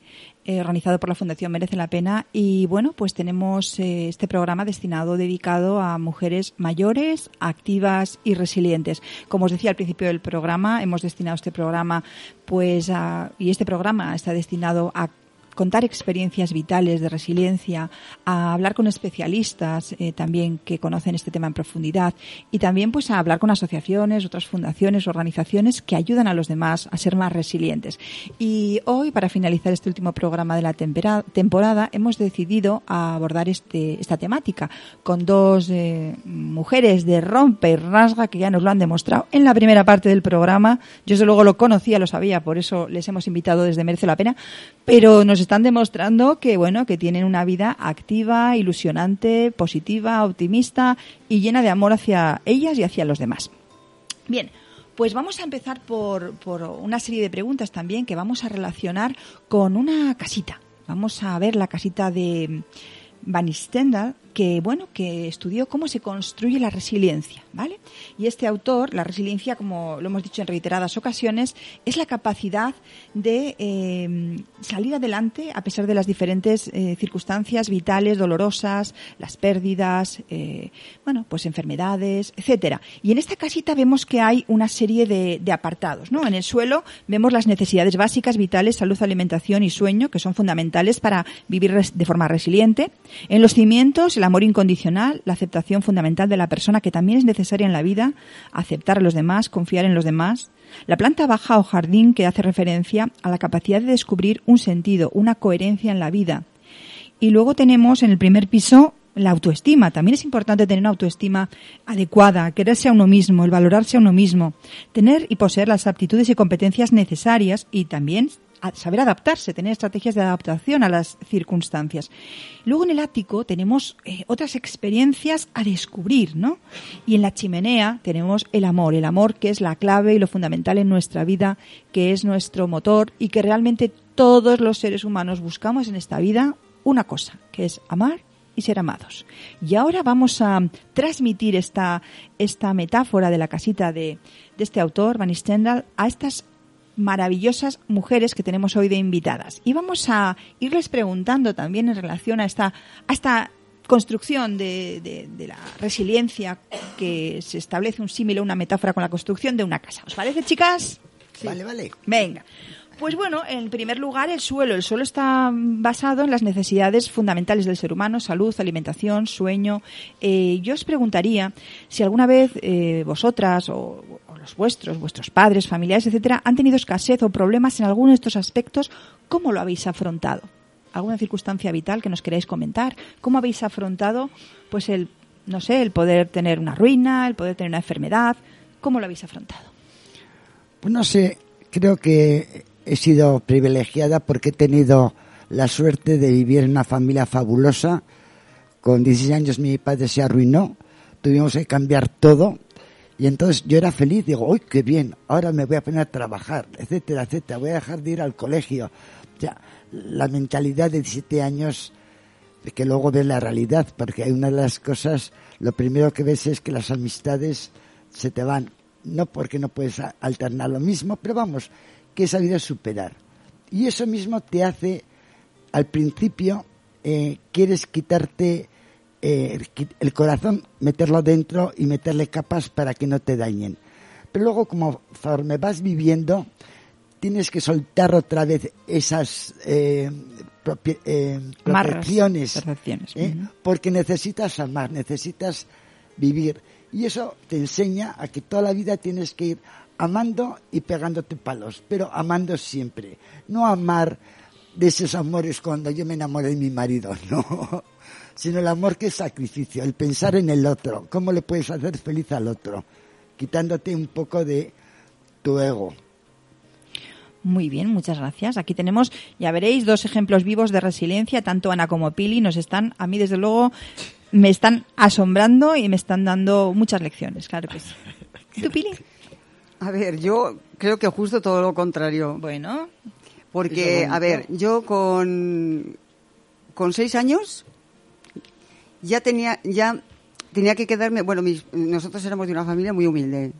eh, organizado por la Fundación Merece la Pena. Y bueno, pues tenemos eh, este programa destinado, dedicado a mujeres mayores, activas y resilientes. Como os decía al principio del programa, hemos destinado este programa, pues, a, y este programa está destinado a contar experiencias vitales de resiliencia, a hablar con especialistas eh, también que conocen este tema en profundidad y también pues a hablar con asociaciones, otras fundaciones, organizaciones que ayudan a los demás a ser más resilientes. Y hoy, para finalizar este último programa de la temporada, hemos decidido abordar este, esta temática con dos eh, mujeres de rompe y rasga que ya nos lo han demostrado en la primera parte del programa. Yo desde luego lo conocía, lo sabía, por eso les hemos invitado desde Merece la Pena, pero nos están demostrando que, bueno, que tienen una vida activa, ilusionante, positiva, optimista y llena de amor hacia ellas y hacia los demás. Bien, pues vamos a empezar por, por una serie de preguntas también que vamos a relacionar con una casita. Vamos a ver la casita de Van Stendhal, que bueno, que estudió cómo se construye la resiliencia, ¿vale? Y este autor, la resiliencia, como lo hemos dicho en reiteradas ocasiones, es la capacidad de eh, salir adelante a pesar de las diferentes eh, circunstancias vitales, dolorosas, las pérdidas, eh, bueno, pues enfermedades, etcétera. Y en esta casita vemos que hay una serie de, de apartados, ¿no? En el suelo vemos las necesidades básicas, vitales, salud, alimentación y sueño, que son fundamentales para vivir de forma resiliente. En los cimientos, el amor incondicional, la aceptación fundamental de la persona que también es necesaria en la vida, aceptar a los demás, confiar en los demás. La planta baja o jardín que hace referencia a la capacidad de descubrir un sentido, una coherencia en la vida. Y luego tenemos en el primer piso la autoestima. También es importante tener una autoestima adecuada, quererse a uno mismo, el valorarse a uno mismo, tener y poseer las aptitudes y competencias necesarias y también saber adaptarse, tener estrategias de adaptación a las circunstancias. Luego en el ático tenemos eh, otras experiencias a descubrir, ¿no? Y en la chimenea tenemos el amor, el amor que es la clave y lo fundamental en nuestra vida, que es nuestro motor y que realmente todos los seres humanos buscamos en esta vida una cosa, que es amar y ser amados. Y ahora vamos a transmitir esta, esta metáfora de la casita de, este autor, Van Stendhal, a estas maravillosas mujeres que tenemos hoy de invitadas. Y vamos a irles preguntando también en relación a esta, a esta construcción de, de, la resiliencia que se establece un símil o una metáfora con la construcción de una casa. ¿Os parece, chicas?
Vale, vale.
Venga. Pues bueno, en primer lugar, el suelo. El suelo está basado en las necesidades fundamentales del ser humano, salud, alimentación, sueño. Eh, yo os preguntaría si alguna vez eh, vosotras o, vuestros, vuestros padres, familiares, etcétera, han tenido escasez o problemas en alguno de estos aspectos, ¿cómo lo habéis afrontado? ¿Alguna circunstancia vital que nos queráis comentar? ¿Cómo habéis afrontado, pues el, no sé, el poder tener una ruina, el poder tener una enfermedad? ¿Cómo lo habéis afrontado?
Pues no sé, creo que he sido privilegiada porque he tenido la suerte de vivir en una familia fabulosa con 16 años mi padre se arruinó, tuvimos que cambiar todo y entonces yo era feliz, digo, uy, qué bien, ahora me voy a poner a trabajar, etcétera, etcétera, voy a dejar de ir al colegio. Ya, la mentalidad de 17 años que luego ves la realidad, porque hay una de las cosas, lo primero que ves es que las amistades se te van, no porque no puedes alternar lo mismo, pero vamos, que he sabido superar. Y eso mismo te hace, al principio, eh, quieres quitarte eh, el corazón, meterlo dentro y meterle capas para que no te dañen. Pero luego, como me vas viviendo, tienes que soltar otra vez esas eh, eh, protecciones, ¿eh? porque necesitas amar, necesitas vivir. Y eso te enseña a que toda la vida tienes que ir amando y pegándote palos, pero amando siempre. No amar de esos amores cuando yo me enamoré de mi marido, [laughs] no. Sino el amor que es sacrificio, el pensar en el otro, cómo le puedes hacer feliz al otro, quitándote un poco de tu ego.
Muy bien, muchas gracias. Aquí tenemos, ya veréis, dos ejemplos vivos de resiliencia, tanto Ana como Pili nos están, a mí desde luego, me están asombrando y me están dando muchas lecciones, claro que sí. [laughs] ¿Tú, Pili?
A ver, yo creo que justo todo lo contrario.
Bueno.
Porque, a ver, yo con, con seis años ya tenía, ya tenía que quedarme, bueno, nosotros éramos de una familia muy humilde.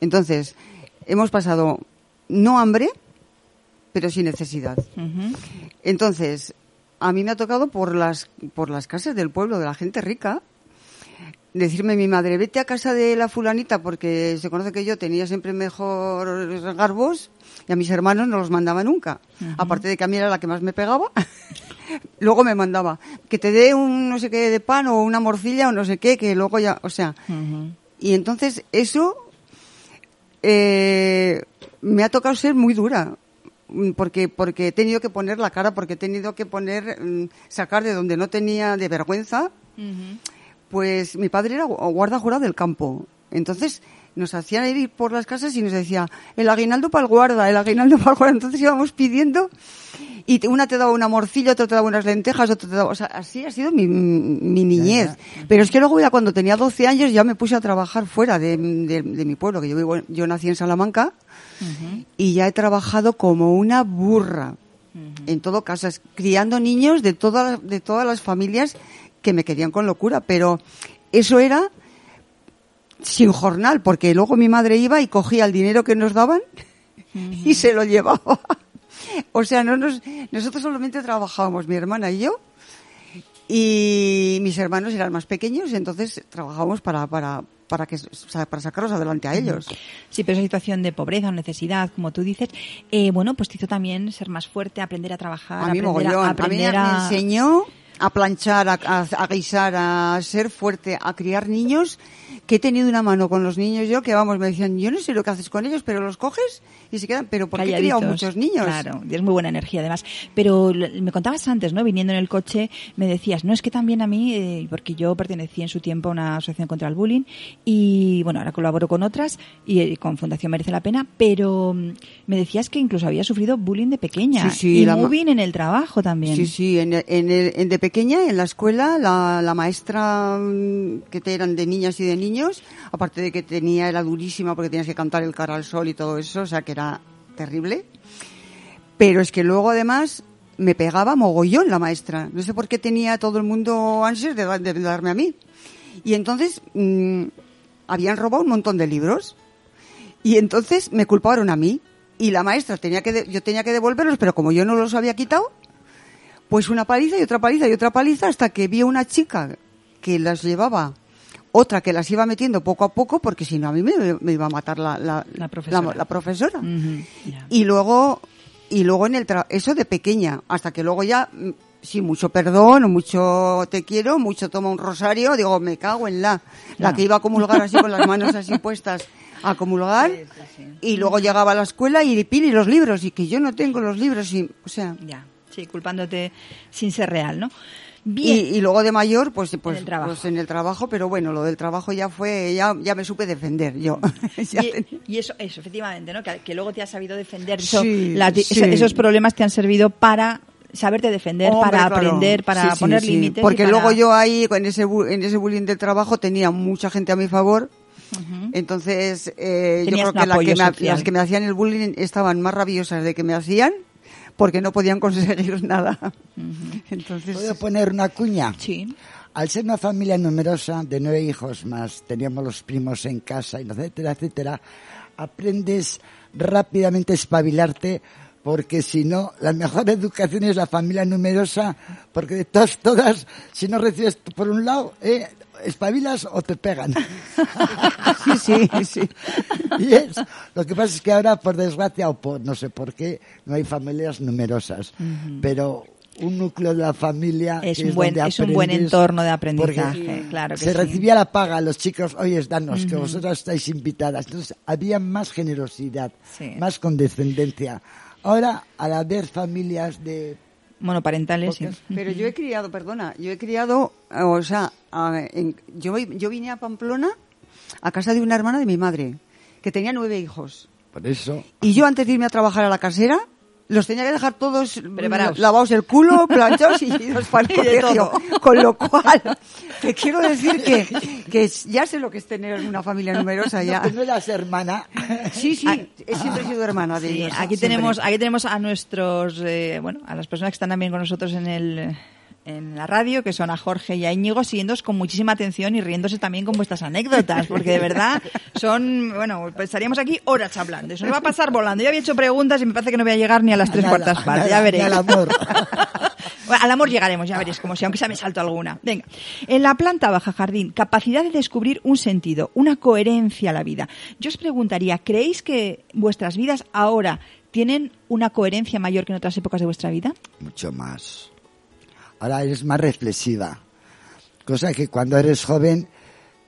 Entonces, hemos pasado no hambre, pero sin necesidad. Entonces, a mí me ha tocado por las, por las casas del pueblo, de la gente rica, decirme mi madre, vete a casa de la fulanita porque se conoce que yo tenía siempre mejor garbos y a mis hermanos no los mandaba nunca. Aparte de que a mí era la que más me pegaba, [laughs] luego me mandaba que te dé un no sé qué de pan o una morcilla o no sé qué, que luego ya, o sea. Y entonces eso eh, me ha tocado ser muy dura. Porque porque he tenido que poner la cara, porque he tenido que poner mm, sacar de donde no tenía de vergüenza. Pues mi padre era guarda jurado del campo. Entonces nos hacían ir por las casas y nos decía, el aguinaldo para el guarda, el aguinaldo [laughs] para el guarda. Entonces íbamos pidiendo y una te daba una morcilla, otra te daba unas lentejas, otra te daba... O sea, así ha sido mi, mi niñez. Pero es que luego ya cuando tenía 12 años ya me puse a trabajar fuera de, mi pueblo, que yo vivo, yo nací en Salamanca y ya he trabajado como una burra. En todo caso, criando niños de todas, de todas las familias que me querían con locura, pero eso era sin jornal, porque luego mi madre iba y cogía el dinero que nos daban y se lo llevaba. o sea, no nos, nosotros solamente trabajábamos, mi hermana y yo, y mis hermanos eran más pequeños, y entonces trabajábamos para, para, para que para sacarlos adelante a ellos.
Sí, pero esa situación de pobreza o necesidad, como tú dices, eh, bueno, pues te hizo también ser más fuerte, aprender a trabajar,
a mí
aprender,
a, aprender a, me enseñó a planchar, a, a, guisar, a ser fuerte, a criar niños, que he tenido una mano con los niños yo, que vamos, me decían, yo no sé lo que haces con ellos, pero los coges y se quedan, pero porque he criado muchos niños?
Claro, es muy buena energía además. Pero me contabas antes, ¿no? Viniendo en el coche, me decías, no, es que también a mí, eh, porque yo pertenecí en su tiempo a una asociación contra el bullying y, bueno, ahora colaboro con otras y, eh, con Fundación Merece la Pena, pero mm, me decías que incluso había sufrido bullying de pequeña. Sí, sí, y bullying en el trabajo también.
Sí, sí, en, en, en de pequeña, en la escuela, la, maestra mm, que te eran de niñas y de niños, aparte de que tenía, era durísima porque tenías que cantar el cara al sol y todo eso, o sea que era terrible. Pero es que luego además me pegaba mogollón la maestra. No sé por qué tenía todo el mundo ansias de, darme a mí. Y entonces mm, habían robado un montón de libros. Y entonces me culparon a mí. Y la maestra tenía que, yo tenía que devolverlos, pero como yo no los había quitado, pues una paliza y otra paliza y otra paliza hasta que vi a una chica que las llevaba, otra que las iba metiendo poco a poco porque si no a mí me, iba a matar la, la, la profesora. Y luego, y luego en el eso de pequeña, hasta que luego ya, mm, sí, mucho perdón, mucho te quiero, mucho toma un rosario, digo, me cago en la, la que iba a comulgar así con las manos así [laughs] puestas a comulgar y luego llegaba a la escuela y pili los libros y que yo no tengo los libros y, o sea,
ya. Sí, culpándote sin ser real, ¿no?
Bien. Y, luego de mayor, pues, pues, en el pues en el trabajo, pero bueno, lo del trabajo ya fue, ya, ya me supe defender yo. [laughs]
y, eso, eso, efectivamente, ¿no? Que, luego te has sabido defender. esos problemas te han servido para saberte defender,
Hombre,
para
claro.
aprender, para
Sí,
poner límites.
Porque
para-
luego yo ahí, en ese, en ese bullying del trabajo, tenía mucha gente a mi favor. Entonces, eh, yo creo que, la que me- las que me hacían el bullying estaban más rabiosas de que me hacían porque no podían conseguir nada. Entonces,
¿Puedo poner una cuña?
Sí.
Al ser una familia numerosa de nueve hijos más, teníamos los primos en casa, y etcétera, etcétera, aprendes rápidamente a espabilarte porque si no, la mejor educación es la familia numerosa, porque de todas, todas, si no recibes por un lado, eh, espabilas o te pegan. [laughs]
sí, sí, sí.
Y es, lo que pasa es que ahora, por desgracia, o por no sé por qué, no hay familias numerosas. Pero un núcleo de la familia
Es un buen-
donde
es un buen entorno de aprendizaje, claro que
se
sí.
recibía la paga a los chicos, oye, danos, que vosotras estáis invitadas. Entonces, había más generosidad,
Sí.
más condescendencia. Ahora, al haber familias de...
Monoparentales, sí.
Pero yo he criado, perdona, yo he criado, eh, o sea, a- en- yo, yo vine a Pamplona a casa de una hermana de mi madre, que tenía nueve hijos.
Por eso,
Y yo antes de irme a trabajar a la casera, los tenía que dejar todos
Preparados.
lavados el culo, [laughs] planchados y idos para el colegio. Con lo cual, te quiero decir que, [laughs] que ya sé lo que es tener una familia numerosa ya.
no, no eras hermana.
Sí, sí, he siempre sido hermana de
Sí,
ellos.
aquí
siempre.
tenemos, aquí tenemos a nuestros, eh, bueno, a las personas que están también con nosotros en el, en la radio, que son a Jorge y a Íñigo, siguiéndoos con muchísima atención y riéndose también con vuestras anécdotas, porque de verdad son, bueno, pues estaríamos aquí horas hablando. Eso nos va a pasar volando. Yo había hecho preguntas y me parece que no voy a llegar ni a las tres
Nada,
cuartas partes. Ya veréis.
ni al amor. [laughs]
Bueno, al amor llegaremos, ya veréis, como si aunque sea me salto alguna. Venga, en la planta baja jardín, capacidad de descubrir un sentido, una coherencia a la vida. Yo os preguntaría, ¿creéis que vuestras vidas ahora tienen una coherencia mayor que en otras épocas de vuestra vida?
mucho más. Ahora eres más reflexiva. Cosa que cuando eres joven,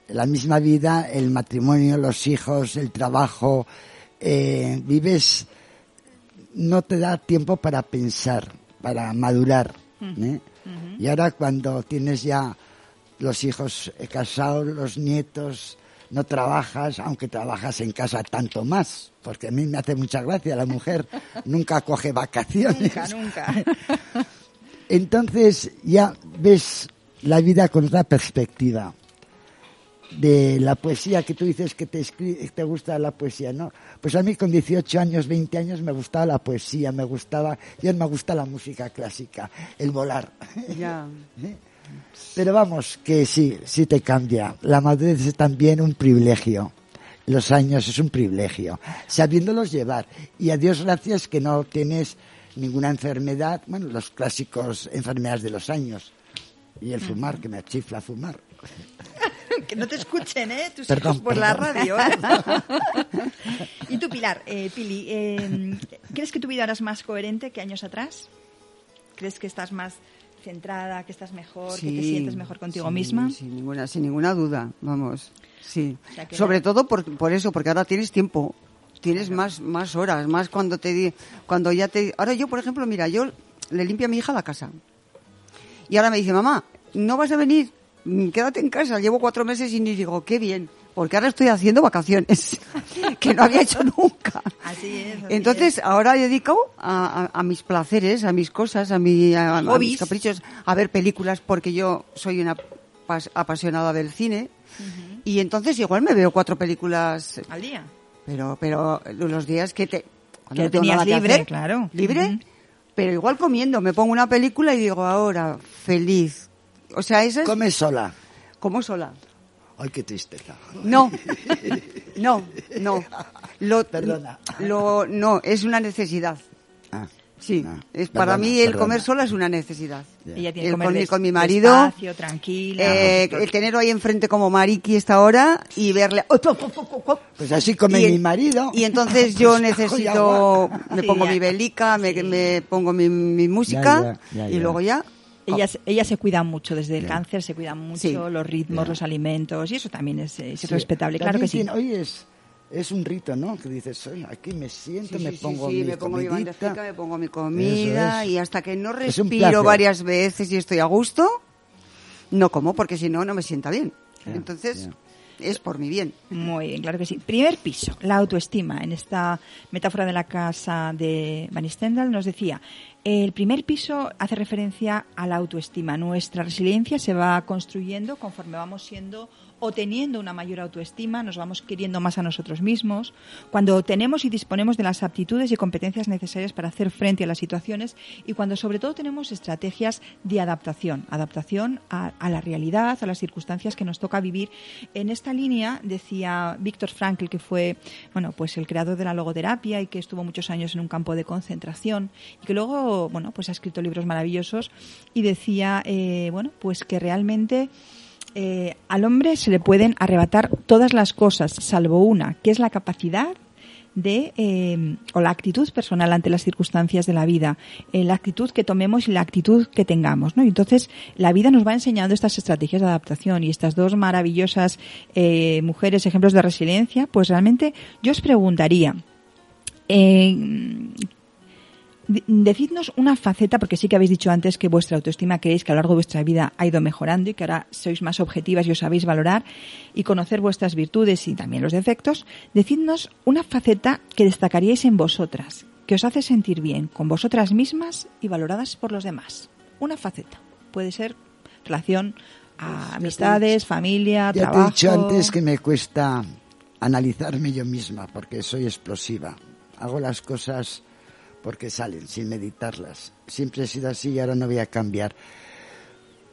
la misma vida, el matrimonio, los hijos, el trabajo, eh, vives, no te da tiempo para pensar, para madurar. ¿eh? Y ahora cuando tienes ya los hijos casados, los nietos, no trabajas, aunque trabajas en casa tanto más, porque a mí me hace mucha gracia, la mujer [laughs] nunca coge vacaciones.
Nunca, nunca. [laughs]
Entonces ya ves la vida con otra perspectiva. De la poesía que tú dices que te, te gusta la poesía, ¿no? Pues a mí con 18 años, 20 años me gustaba la poesía, me gustaba, y ahora me gusta la música clásica, el volar.
Ya. [laughs]
Pero vamos, que sí, sí te cambia. La madurez es también un privilegio. Los años es un privilegio. Sabiéndolos llevar. Y a Dios gracias que no tienes ninguna enfermedad. Bueno, los clásicos enfermedades de los años. Y el fumar, que me chifla fumar. [laughs]
que no te escuchen, ¿eh? Tus
Perdón,
hijos por la radio. ¿eh? [laughs] y tú, Pilar, eh, Pili, eh, ¿crees que tu vida ahora es más coherente que años atrás? ¿Crees que estás más centrada, que estás mejor, que te sientes mejor contigo
sí,
misma?
Sin ninguna, sin ninguna duda, vamos. Sí.
O sea que
Sobre todo por, por eso, porque ahora tienes tiempo. Tienes más, más horas, más cuando te di, cuando ya te. Ahora yo, por ejemplo, mira, yo le limpio a mi hija la casa. Y ahora me dice, mamá, no vas a venir, Mm, quédate en casa. Llevo cuatro meses y ni digo, qué bien, porque ahora estoy haciendo vacaciones, [laughs] que no había hecho nunca.
Así es. así
Entonces,
es.
ahora dedico a, a- a mis placeres, a mis cosas, a, mi, a, a mis caprichos, a ver películas, porque yo soy una pas- apasionada del cine. Y entonces igual me veo cuatro películas,
al día.
Pero pero los días que te... cuando
Que tenías libre,
hacer,
claro.
Libre, pero igual comiendo. Me pongo una película y digo, ahora, feliz. O sea, eso es
Come sola.
como sola.
Ay, qué tristeza.
No, [laughs] no, no. Lo,
Perdona.
Lo, no, es una necesidad.
Ah,
Sí,
ah,
es para
perdona,
mí el
perdona.
comer sola es una necesidad.
Ella tiene
El
que comer
con, mi-
des-
con mi marido,
despacio, tranquila.
eh, el tenerlo ahí enfrente como Mariki esta hora y verle.
Pues así come
Y-
mi marido.
Y entonces [laughs] yo
Pues,
necesito, me
Sí,
pongo
ya.
mi velica, me, me pongo mi, mi música
Ya, ya, ya,
y luego ya.
Ella, se- ella se cuida mucho, desde el cáncer se cuida mucho,
Sí.
los ritmos, los alimentos, y eso también es, es
Sí.
respetable, claro que sí.
oye, es, es un rito, ¿no? Que dices, aquí me siento,
Sí,
me
sí,
pongo
sí,
mi
me pongo mi
comidita.
bandejita, me pongo mi comida
es.
y hasta que no respiro varias veces y estoy a gusto, no como porque si no, no me sienta bien. Entonces, es por mi bien.
Muy bien, claro que sí. Primer piso, la autoestima. En esta metáfora de la casa de Van Stendhal nos decía, el primer piso hace referencia a la autoestima. Nuestra resiliencia se va construyendo conforme vamos siendo o teniendo una mayor autoestima, nos vamos queriendo más a nosotros mismos, cuando tenemos y disponemos de las aptitudes y competencias necesarias para hacer frente a las situaciones y cuando sobre todo tenemos estrategias de adaptación, adaptación a, la realidad, a las circunstancias que nos toca vivir. En esta línea decía Víctor Frankl, que fue bueno, pues el creador de la logoterapia y que estuvo muchos años en un campo de concentración y que luego bueno, pues ha escrito libros maravillosos y decía eh, bueno, pues que realmente eh, al hombre se le pueden arrebatar todas las cosas, salvo una, que es la capacidad de eh, o la actitud personal ante las circunstancias de la vida, eh, la actitud que tomemos y la actitud que tengamos, ¿no? Y entonces la vida nos va enseñando estas estrategias de adaptación y estas dos maravillosas mujeres ejemplos de resiliencia, pues realmente yo os preguntaría Decidnos una faceta, porque sí que habéis dicho antes que vuestra autoestima creéis que a lo largo de vuestra vida ha ido mejorando y que ahora sois más objetivas y os sabéis valorar y conocer vuestras virtudes y también los defectos. Decidnos una faceta que destacaríais en vosotras, que os hace sentir bien con vosotras mismas y valoradas por los demás. Una faceta. Puede ser relación a pues amistades, familia,
ya
trabajo.
Te he dicho antes que me cuesta analizarme yo misma porque soy explosiva. Hago las cosas porque salen sin meditarlas. Siempre he sido así y ahora no voy a cambiar.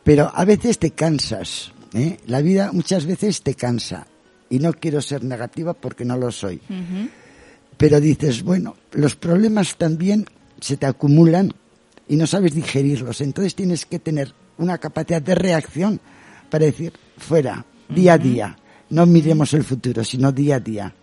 Pero a veces te cansas. ¿eh? La vida muchas veces te cansa. Y no quiero ser negativa porque no lo soy. Pero dices, bueno, los problemas también se te acumulan y no sabes digerirlos. Entonces tienes que tener una capacidad de reacción para decir, fuera, día a día. No miremos el futuro, sino día a día.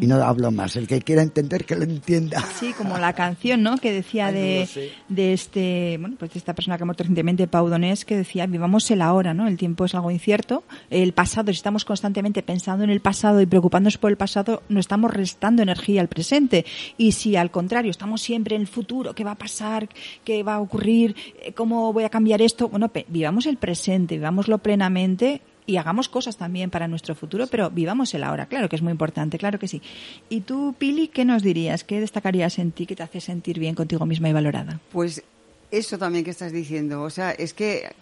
Y no hablo más. El que quiera entender, que lo entienda.
Sí, como la canción, ¿no? Que decía [laughs] de, de este, bueno, pues de esta persona que ha muerto recientemente, Pau Donés, que decía, vivamos el ahora, ¿no? El tiempo es algo incierto. El pasado, si estamos constantemente pensando en el pasado y preocupándonos por el pasado, no estamos restando energía al presente. Y si al contrario, estamos siempre en el futuro, ¿qué va a pasar? ¿Qué va a ocurrir? ¿Cómo voy a cambiar esto? Bueno, vivamos el presente, vivámoslo plenamente y hagamos cosas también para nuestro futuro, pero vivamos el ahora, claro que es muy importante, claro que sí. ¿Y tú, Pili, qué nos dirías? ¿Qué destacarías en ti que te hace sentir bien contigo misma y valorada?
Pues eso también que estás diciendo, o sea, es que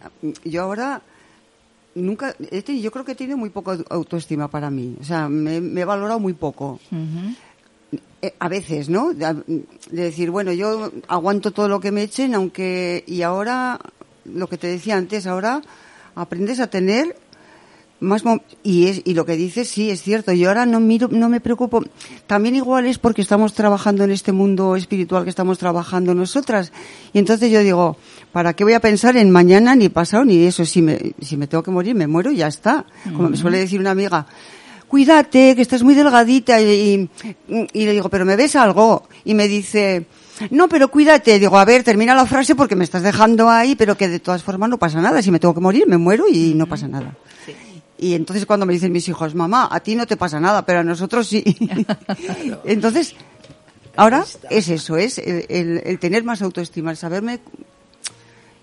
yo ahora nunca, yo creo que tiene muy poca autoestima para mí, o sea, me, he valorado muy poco. Eh, a veces, ¿no? De, de decir, bueno, yo aguanto todo lo que me echen, aunque, y ahora, lo que te decía antes, ahora aprendes a tener más y es y lo que dices sí es cierto. Yo ahora no miro no me preocupo. También igual es porque estamos trabajando en este mundo espiritual que estamos trabajando nosotras. Y entonces yo digo para qué voy a pensar en mañana ni pasado ni eso si me si me tengo que morir me muero y ya está. Como me suele decir una amiga cuídate que estás muy delgadita y, y, le digo pero me ves algo y me dice no, pero cuídate. Digo, a ver, termina la frase porque me estás dejando ahí, pero que de todas formas no pasa nada. Si me tengo que morir, me muero y no pasa nada. Y entonces cuando me dicen mis hijos, mamá, a ti no te pasa nada, pero a nosotros sí. [laughs] entonces, ahora es eso, es el, el, tener más autoestima, el saberme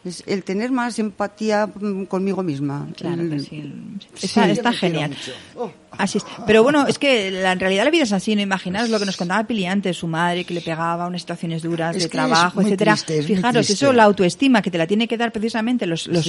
es el tener más empatía conmigo misma.
Claro sí. Está, genial. Oh. Así Pero bueno, es que la, en realidad la vida es así, no imaginaros lo que nos contaba Pili antes, su madre que le pegaba unas situaciones duras de trabajo, etcétera. Fijaros, eso la autoestima que te la tiene que dar precisamente los, los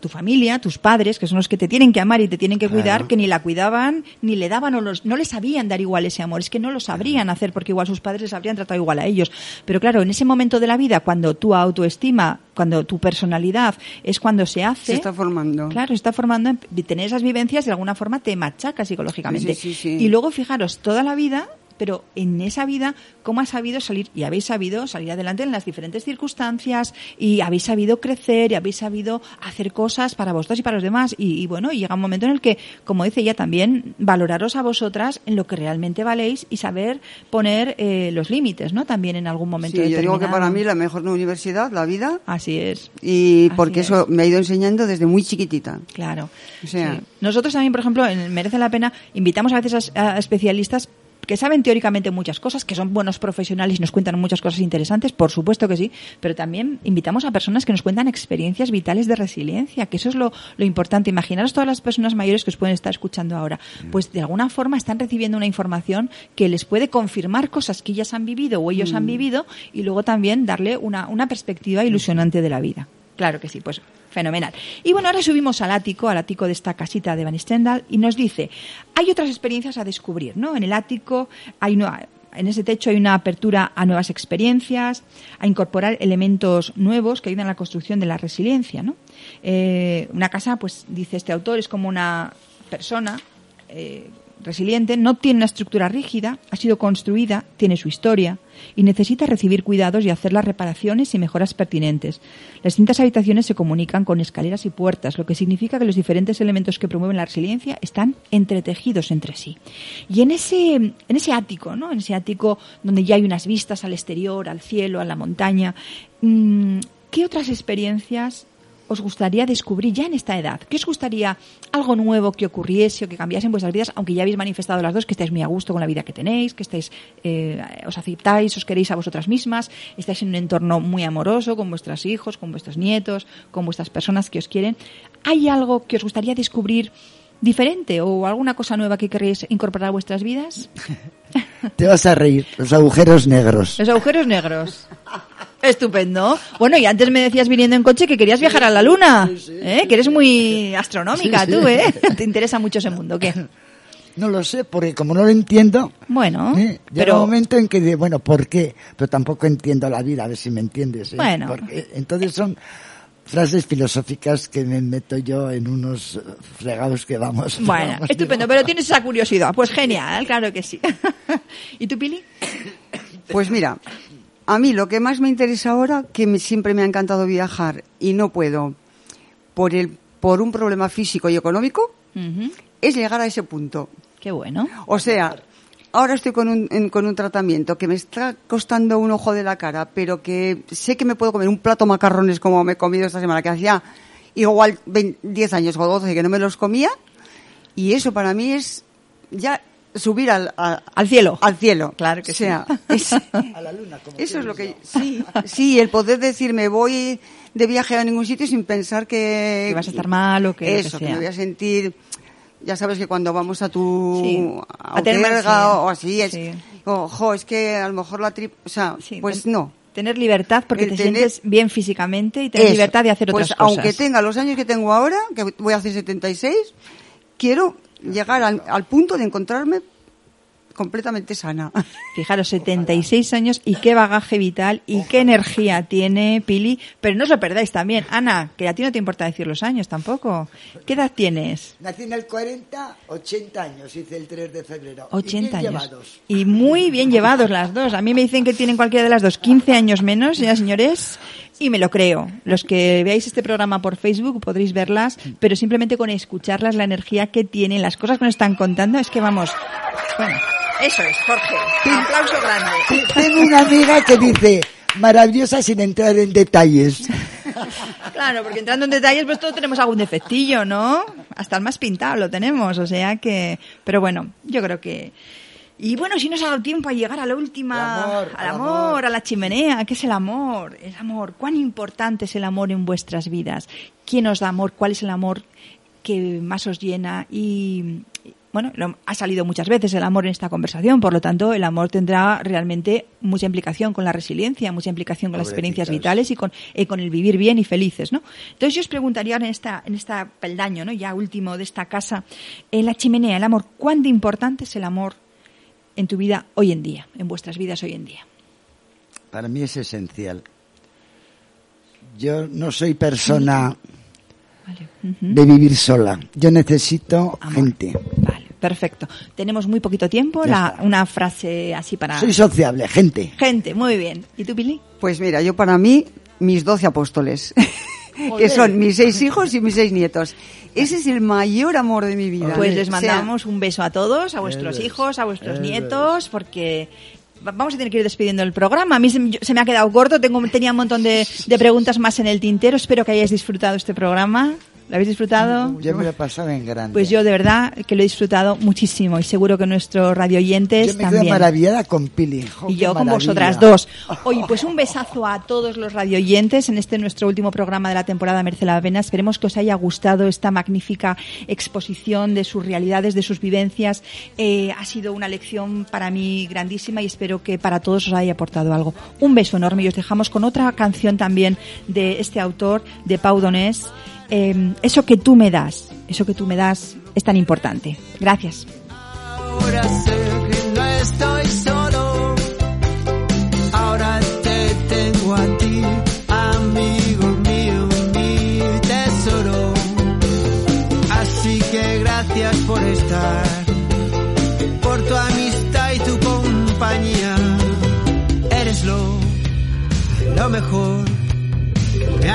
tu, familia, tus padres, que son los que te tienen que amar y te tienen que cuidar, que ni la cuidaban, ni le daban o los, no les sabían dar igual ese amor, es que no lo sabrían hacer porque igual sus padres les habrían tratado igual a ellos. Pero claro, en ese momento de la vida, cuando tu autoestima, cuando tu personalidad es cuando se hace.
Se está formando.
Claro, se está formando. Tener esas vivencias de alguna forma te machaca psicológicamente. Y luego, fijaros, toda la vida pero en esa vida, ¿cómo has sabido salir? Y habéis sabido salir adelante en las diferentes circunstancias y habéis sabido crecer y habéis sabido hacer cosas para vosotros y para los demás. Y, bueno, y llega un momento en el que, como dice ella también, valoraros a vosotras en lo que realmente valéis y saber poner eh, los límites, ¿no? También en algún momento
sí, yo digo que para mí la mejor universidad, la vida.
Así es.
Y porque eso me ha ido enseñando desde muy chiquitita.
Claro. O sea, Nosotros también, por ejemplo, en Merece la Pena, invitamos a veces a especialistas que saben teóricamente muchas cosas, que son buenos profesionales y nos cuentan muchas cosas interesantes, por supuesto que sí, pero también invitamos a personas que nos cuentan experiencias vitales de resiliencia, que eso es lo, lo importante. Imaginaros todas las personas mayores que os pueden estar escuchando ahora, pues de alguna forma están recibiendo una información que les puede confirmar cosas que ellas han vivido o ellos han
Mm.
vivido y luego también darle una, una perspectiva ilusionante de la vida. Claro que sí, pues fenomenal. Y bueno, ahora subimos al ático, al ático de esta casita de Van Stendhal y nos dice, hay otras experiencias a descubrir, ¿no? En el ático hay una, en ese techo hay una apertura a nuevas experiencias, a incorporar elementos nuevos que ayudan a la construcción de la resiliencia, ¿no? Eh, una casa, pues dice este autor, es como una persona eh, resiliente, no tiene una estructura rígida, ha sido construida, tiene su historia y necesita recibir cuidados y hacer las reparaciones y mejoras pertinentes. Las distintas habitaciones se comunican con escaleras y puertas, lo que significa que los diferentes elementos que promueven la resiliencia están entretejidos entre sí. Y en ese, en ese ático, ¿no? En ese ático donde ya hay unas vistas al exterior, al cielo, a la montaña, mm, ¿qué otras experiencias os gustaría descubrir ya en esta edad? ¿Qué os gustaría algo nuevo que ocurriese o que cambiase en vuestras vidas, aunque ya habéis manifestado las dos que estáis muy a gusto con la vida que tenéis, que estáis, eh, os aceptáis, os queréis a vosotras mismas, estáis en un entorno muy amoroso con vuestros hijos, con vuestros nietos, con vuestras personas que os quieren? ¿Hay algo que os gustaría descubrir diferente o alguna cosa nueva que queréis incorporar a vuestras vidas? [laughs]
Te vas a reír. Los agujeros negros.
Los agujeros negros. [laughs] Estupendo. Bueno, y antes me decías viniendo en coche que querías viajar a la luna, ¿eh? que eres muy astronómica
Sí, sí.
tú, ¿eh? Te interesa mucho ese mundo, ¿qué? [laughs]
No lo sé, porque como no lo entiendo,
Bueno,
¿eh? llega
pero
un momento en que digo, bueno, ¿por qué? Pero tampoco entiendo la vida, a ver si me entiendes. ¿eh?
Bueno.
Porque, entonces son frases filosóficas que me meto yo en unos eh, fregados que vamos.
bueno,
vamos,
estupendo, pero tienes esa curiosidad. Pues genial, claro que sí. [laughs] ¿Y tú, Pili?
Pues mira, a mí lo que más me interesa ahora, que me- siempre me ha encantado viajar y no puedo por el por un problema físico y económico, es llegar a ese punto.
Qué bueno.
O sea, ahora estoy con un, en- con un tratamiento que me está costando un ojo de la cara, pero que sé que me puedo comer un plato macarrones como me he comido esta semana, que hacía igual 20 10 años o 12 que no me los comía, y eso para mí es ya subir al, a-
Al cielo.
al cielo.
Claro que
o sea,
sí. [laughs]
es-
A la luna, como
eso es lo que sí, [laughs] sí, el poder decirme voy de viaje a ningún sitio sin pensar que
Que vas a estar mal o que que
eso, que
sea.
me voy a sentir ya sabes que cuando vamos a tu
Sí,
a
a tener sí.
o así es
Sí.
ojo es que a lo mejor la trip o sea pues
ten-
no
Tener libertad porque
El
te
tener-
sientes bien físicamente y tener
Eso.
libertad de hacer
pues
otras cosas.
aunque tenga los años que tengo ahora que voy a hacer 76 quiero llegar al, al punto de encontrarme completamente sana [laughs]
Fijaros, 76 años y qué bagaje vital y qué energía tiene Pili. Pero no os lo perdáis también. Ana, que a ti no te importa decir los años tampoco. ¿Qué edad tienes?
Nací en el 40, 80 años, hice el 3 de febrero.
80
y
años.
llevados.
Y muy bien llevados las dos. A mí me dicen que tienen cualquiera de las dos 15 años menos, ya señores. Y me lo creo. Los que veáis este programa por Facebook podréis verlas, pero simplemente con escucharlas, la energía que tienen, las cosas que nos están contando, es que vamos. Bueno, eso es, Jorge. Un aplauso grande.
Tengo una amiga que dice, maravillosa sin entrar en detalles. [laughs]
Claro, porque entrando en detalles, pues todos tenemos algún defectillo, ¿no? Hasta el más pintado lo tenemos, o sea que... Pero bueno, yo creo que... Y bueno, si nos ha dado tiempo a llegar a la última...
Amor,
al amor,
amor.
a la chimenea. ¿Qué es el amor? El amor. ¿Cuán importante es el amor en vuestras vidas? ¿Quién os da amor? ¿Cuál es el amor que más os llena? Y... Bueno, lo- ha salido muchas veces el amor en esta conversación, por lo tanto, el amor tendrá realmente mucha implicación con la resiliencia, mucha implicación con las experiencias vitales y con, el vivir bien y felices, ¿no? Entonces yo os preguntaría ahora en esta, en esta peldaño, ¿no? Ya último de esta casa, en la chimenea, el amor, ¿cuán de importante es el amor en tu vida hoy en día, en vuestras vidas hoy en día?
Para mí es esencial. Yo no soy persona
Vale.
De vivir sola. Yo necesito
Amor.
gente.
Vale, perfecto. Tenemos muy poquito tiempo, la- una frase así para...
Soy sociable, gente.
Gente, muy bien. ¿Y tú, Pili?
Pues mira, yo para mí, mis doce apóstoles, [laughs] que son mis seis hijos y mis seis nietos. Ese es el mayor amor de mi vida.
Pues les
O sea,
mandamos un beso a todos, a vuestros hijos, a vuestros nietos, porque va- vamos a tener que ir despidiendo el programa. A mí se, me- se me ha quedado corto, tengo, tenía un montón de, de preguntas más en el tintero. Espero que hayáis disfrutado este programa. ¿Lo habéis disfrutado?
Yo me lo he pasado en grande.
Pues yo de verdad que lo he disfrutado muchísimo y seguro que nuestros radioyentes
yo me
también.
quedo maravillada con Pili.
Y yo con
maravilla.
vosotras dos. Oye, pues un besazo a todos los radioyentes en este nuestro último programa de la temporada Merece la Pena. Esperemos que os haya gustado esta magnífica exposición de sus realidades, de sus vivencias. Eh, ha sido una lección para mí grandísima y espero que para todos os haya aportado algo. Un beso enorme y os dejamos con otra canción también de este autor, de Pau Donés. Eh, eso que tú me das, eso que tú me das es tan importante. Gracias.
Ahora sé que no estoy solo. Ahora te tengo a ti, amigo mío, mi tesoro. Así que gracias por estar, por tu amistad y tu compañía. Eres lo, lo mejor que me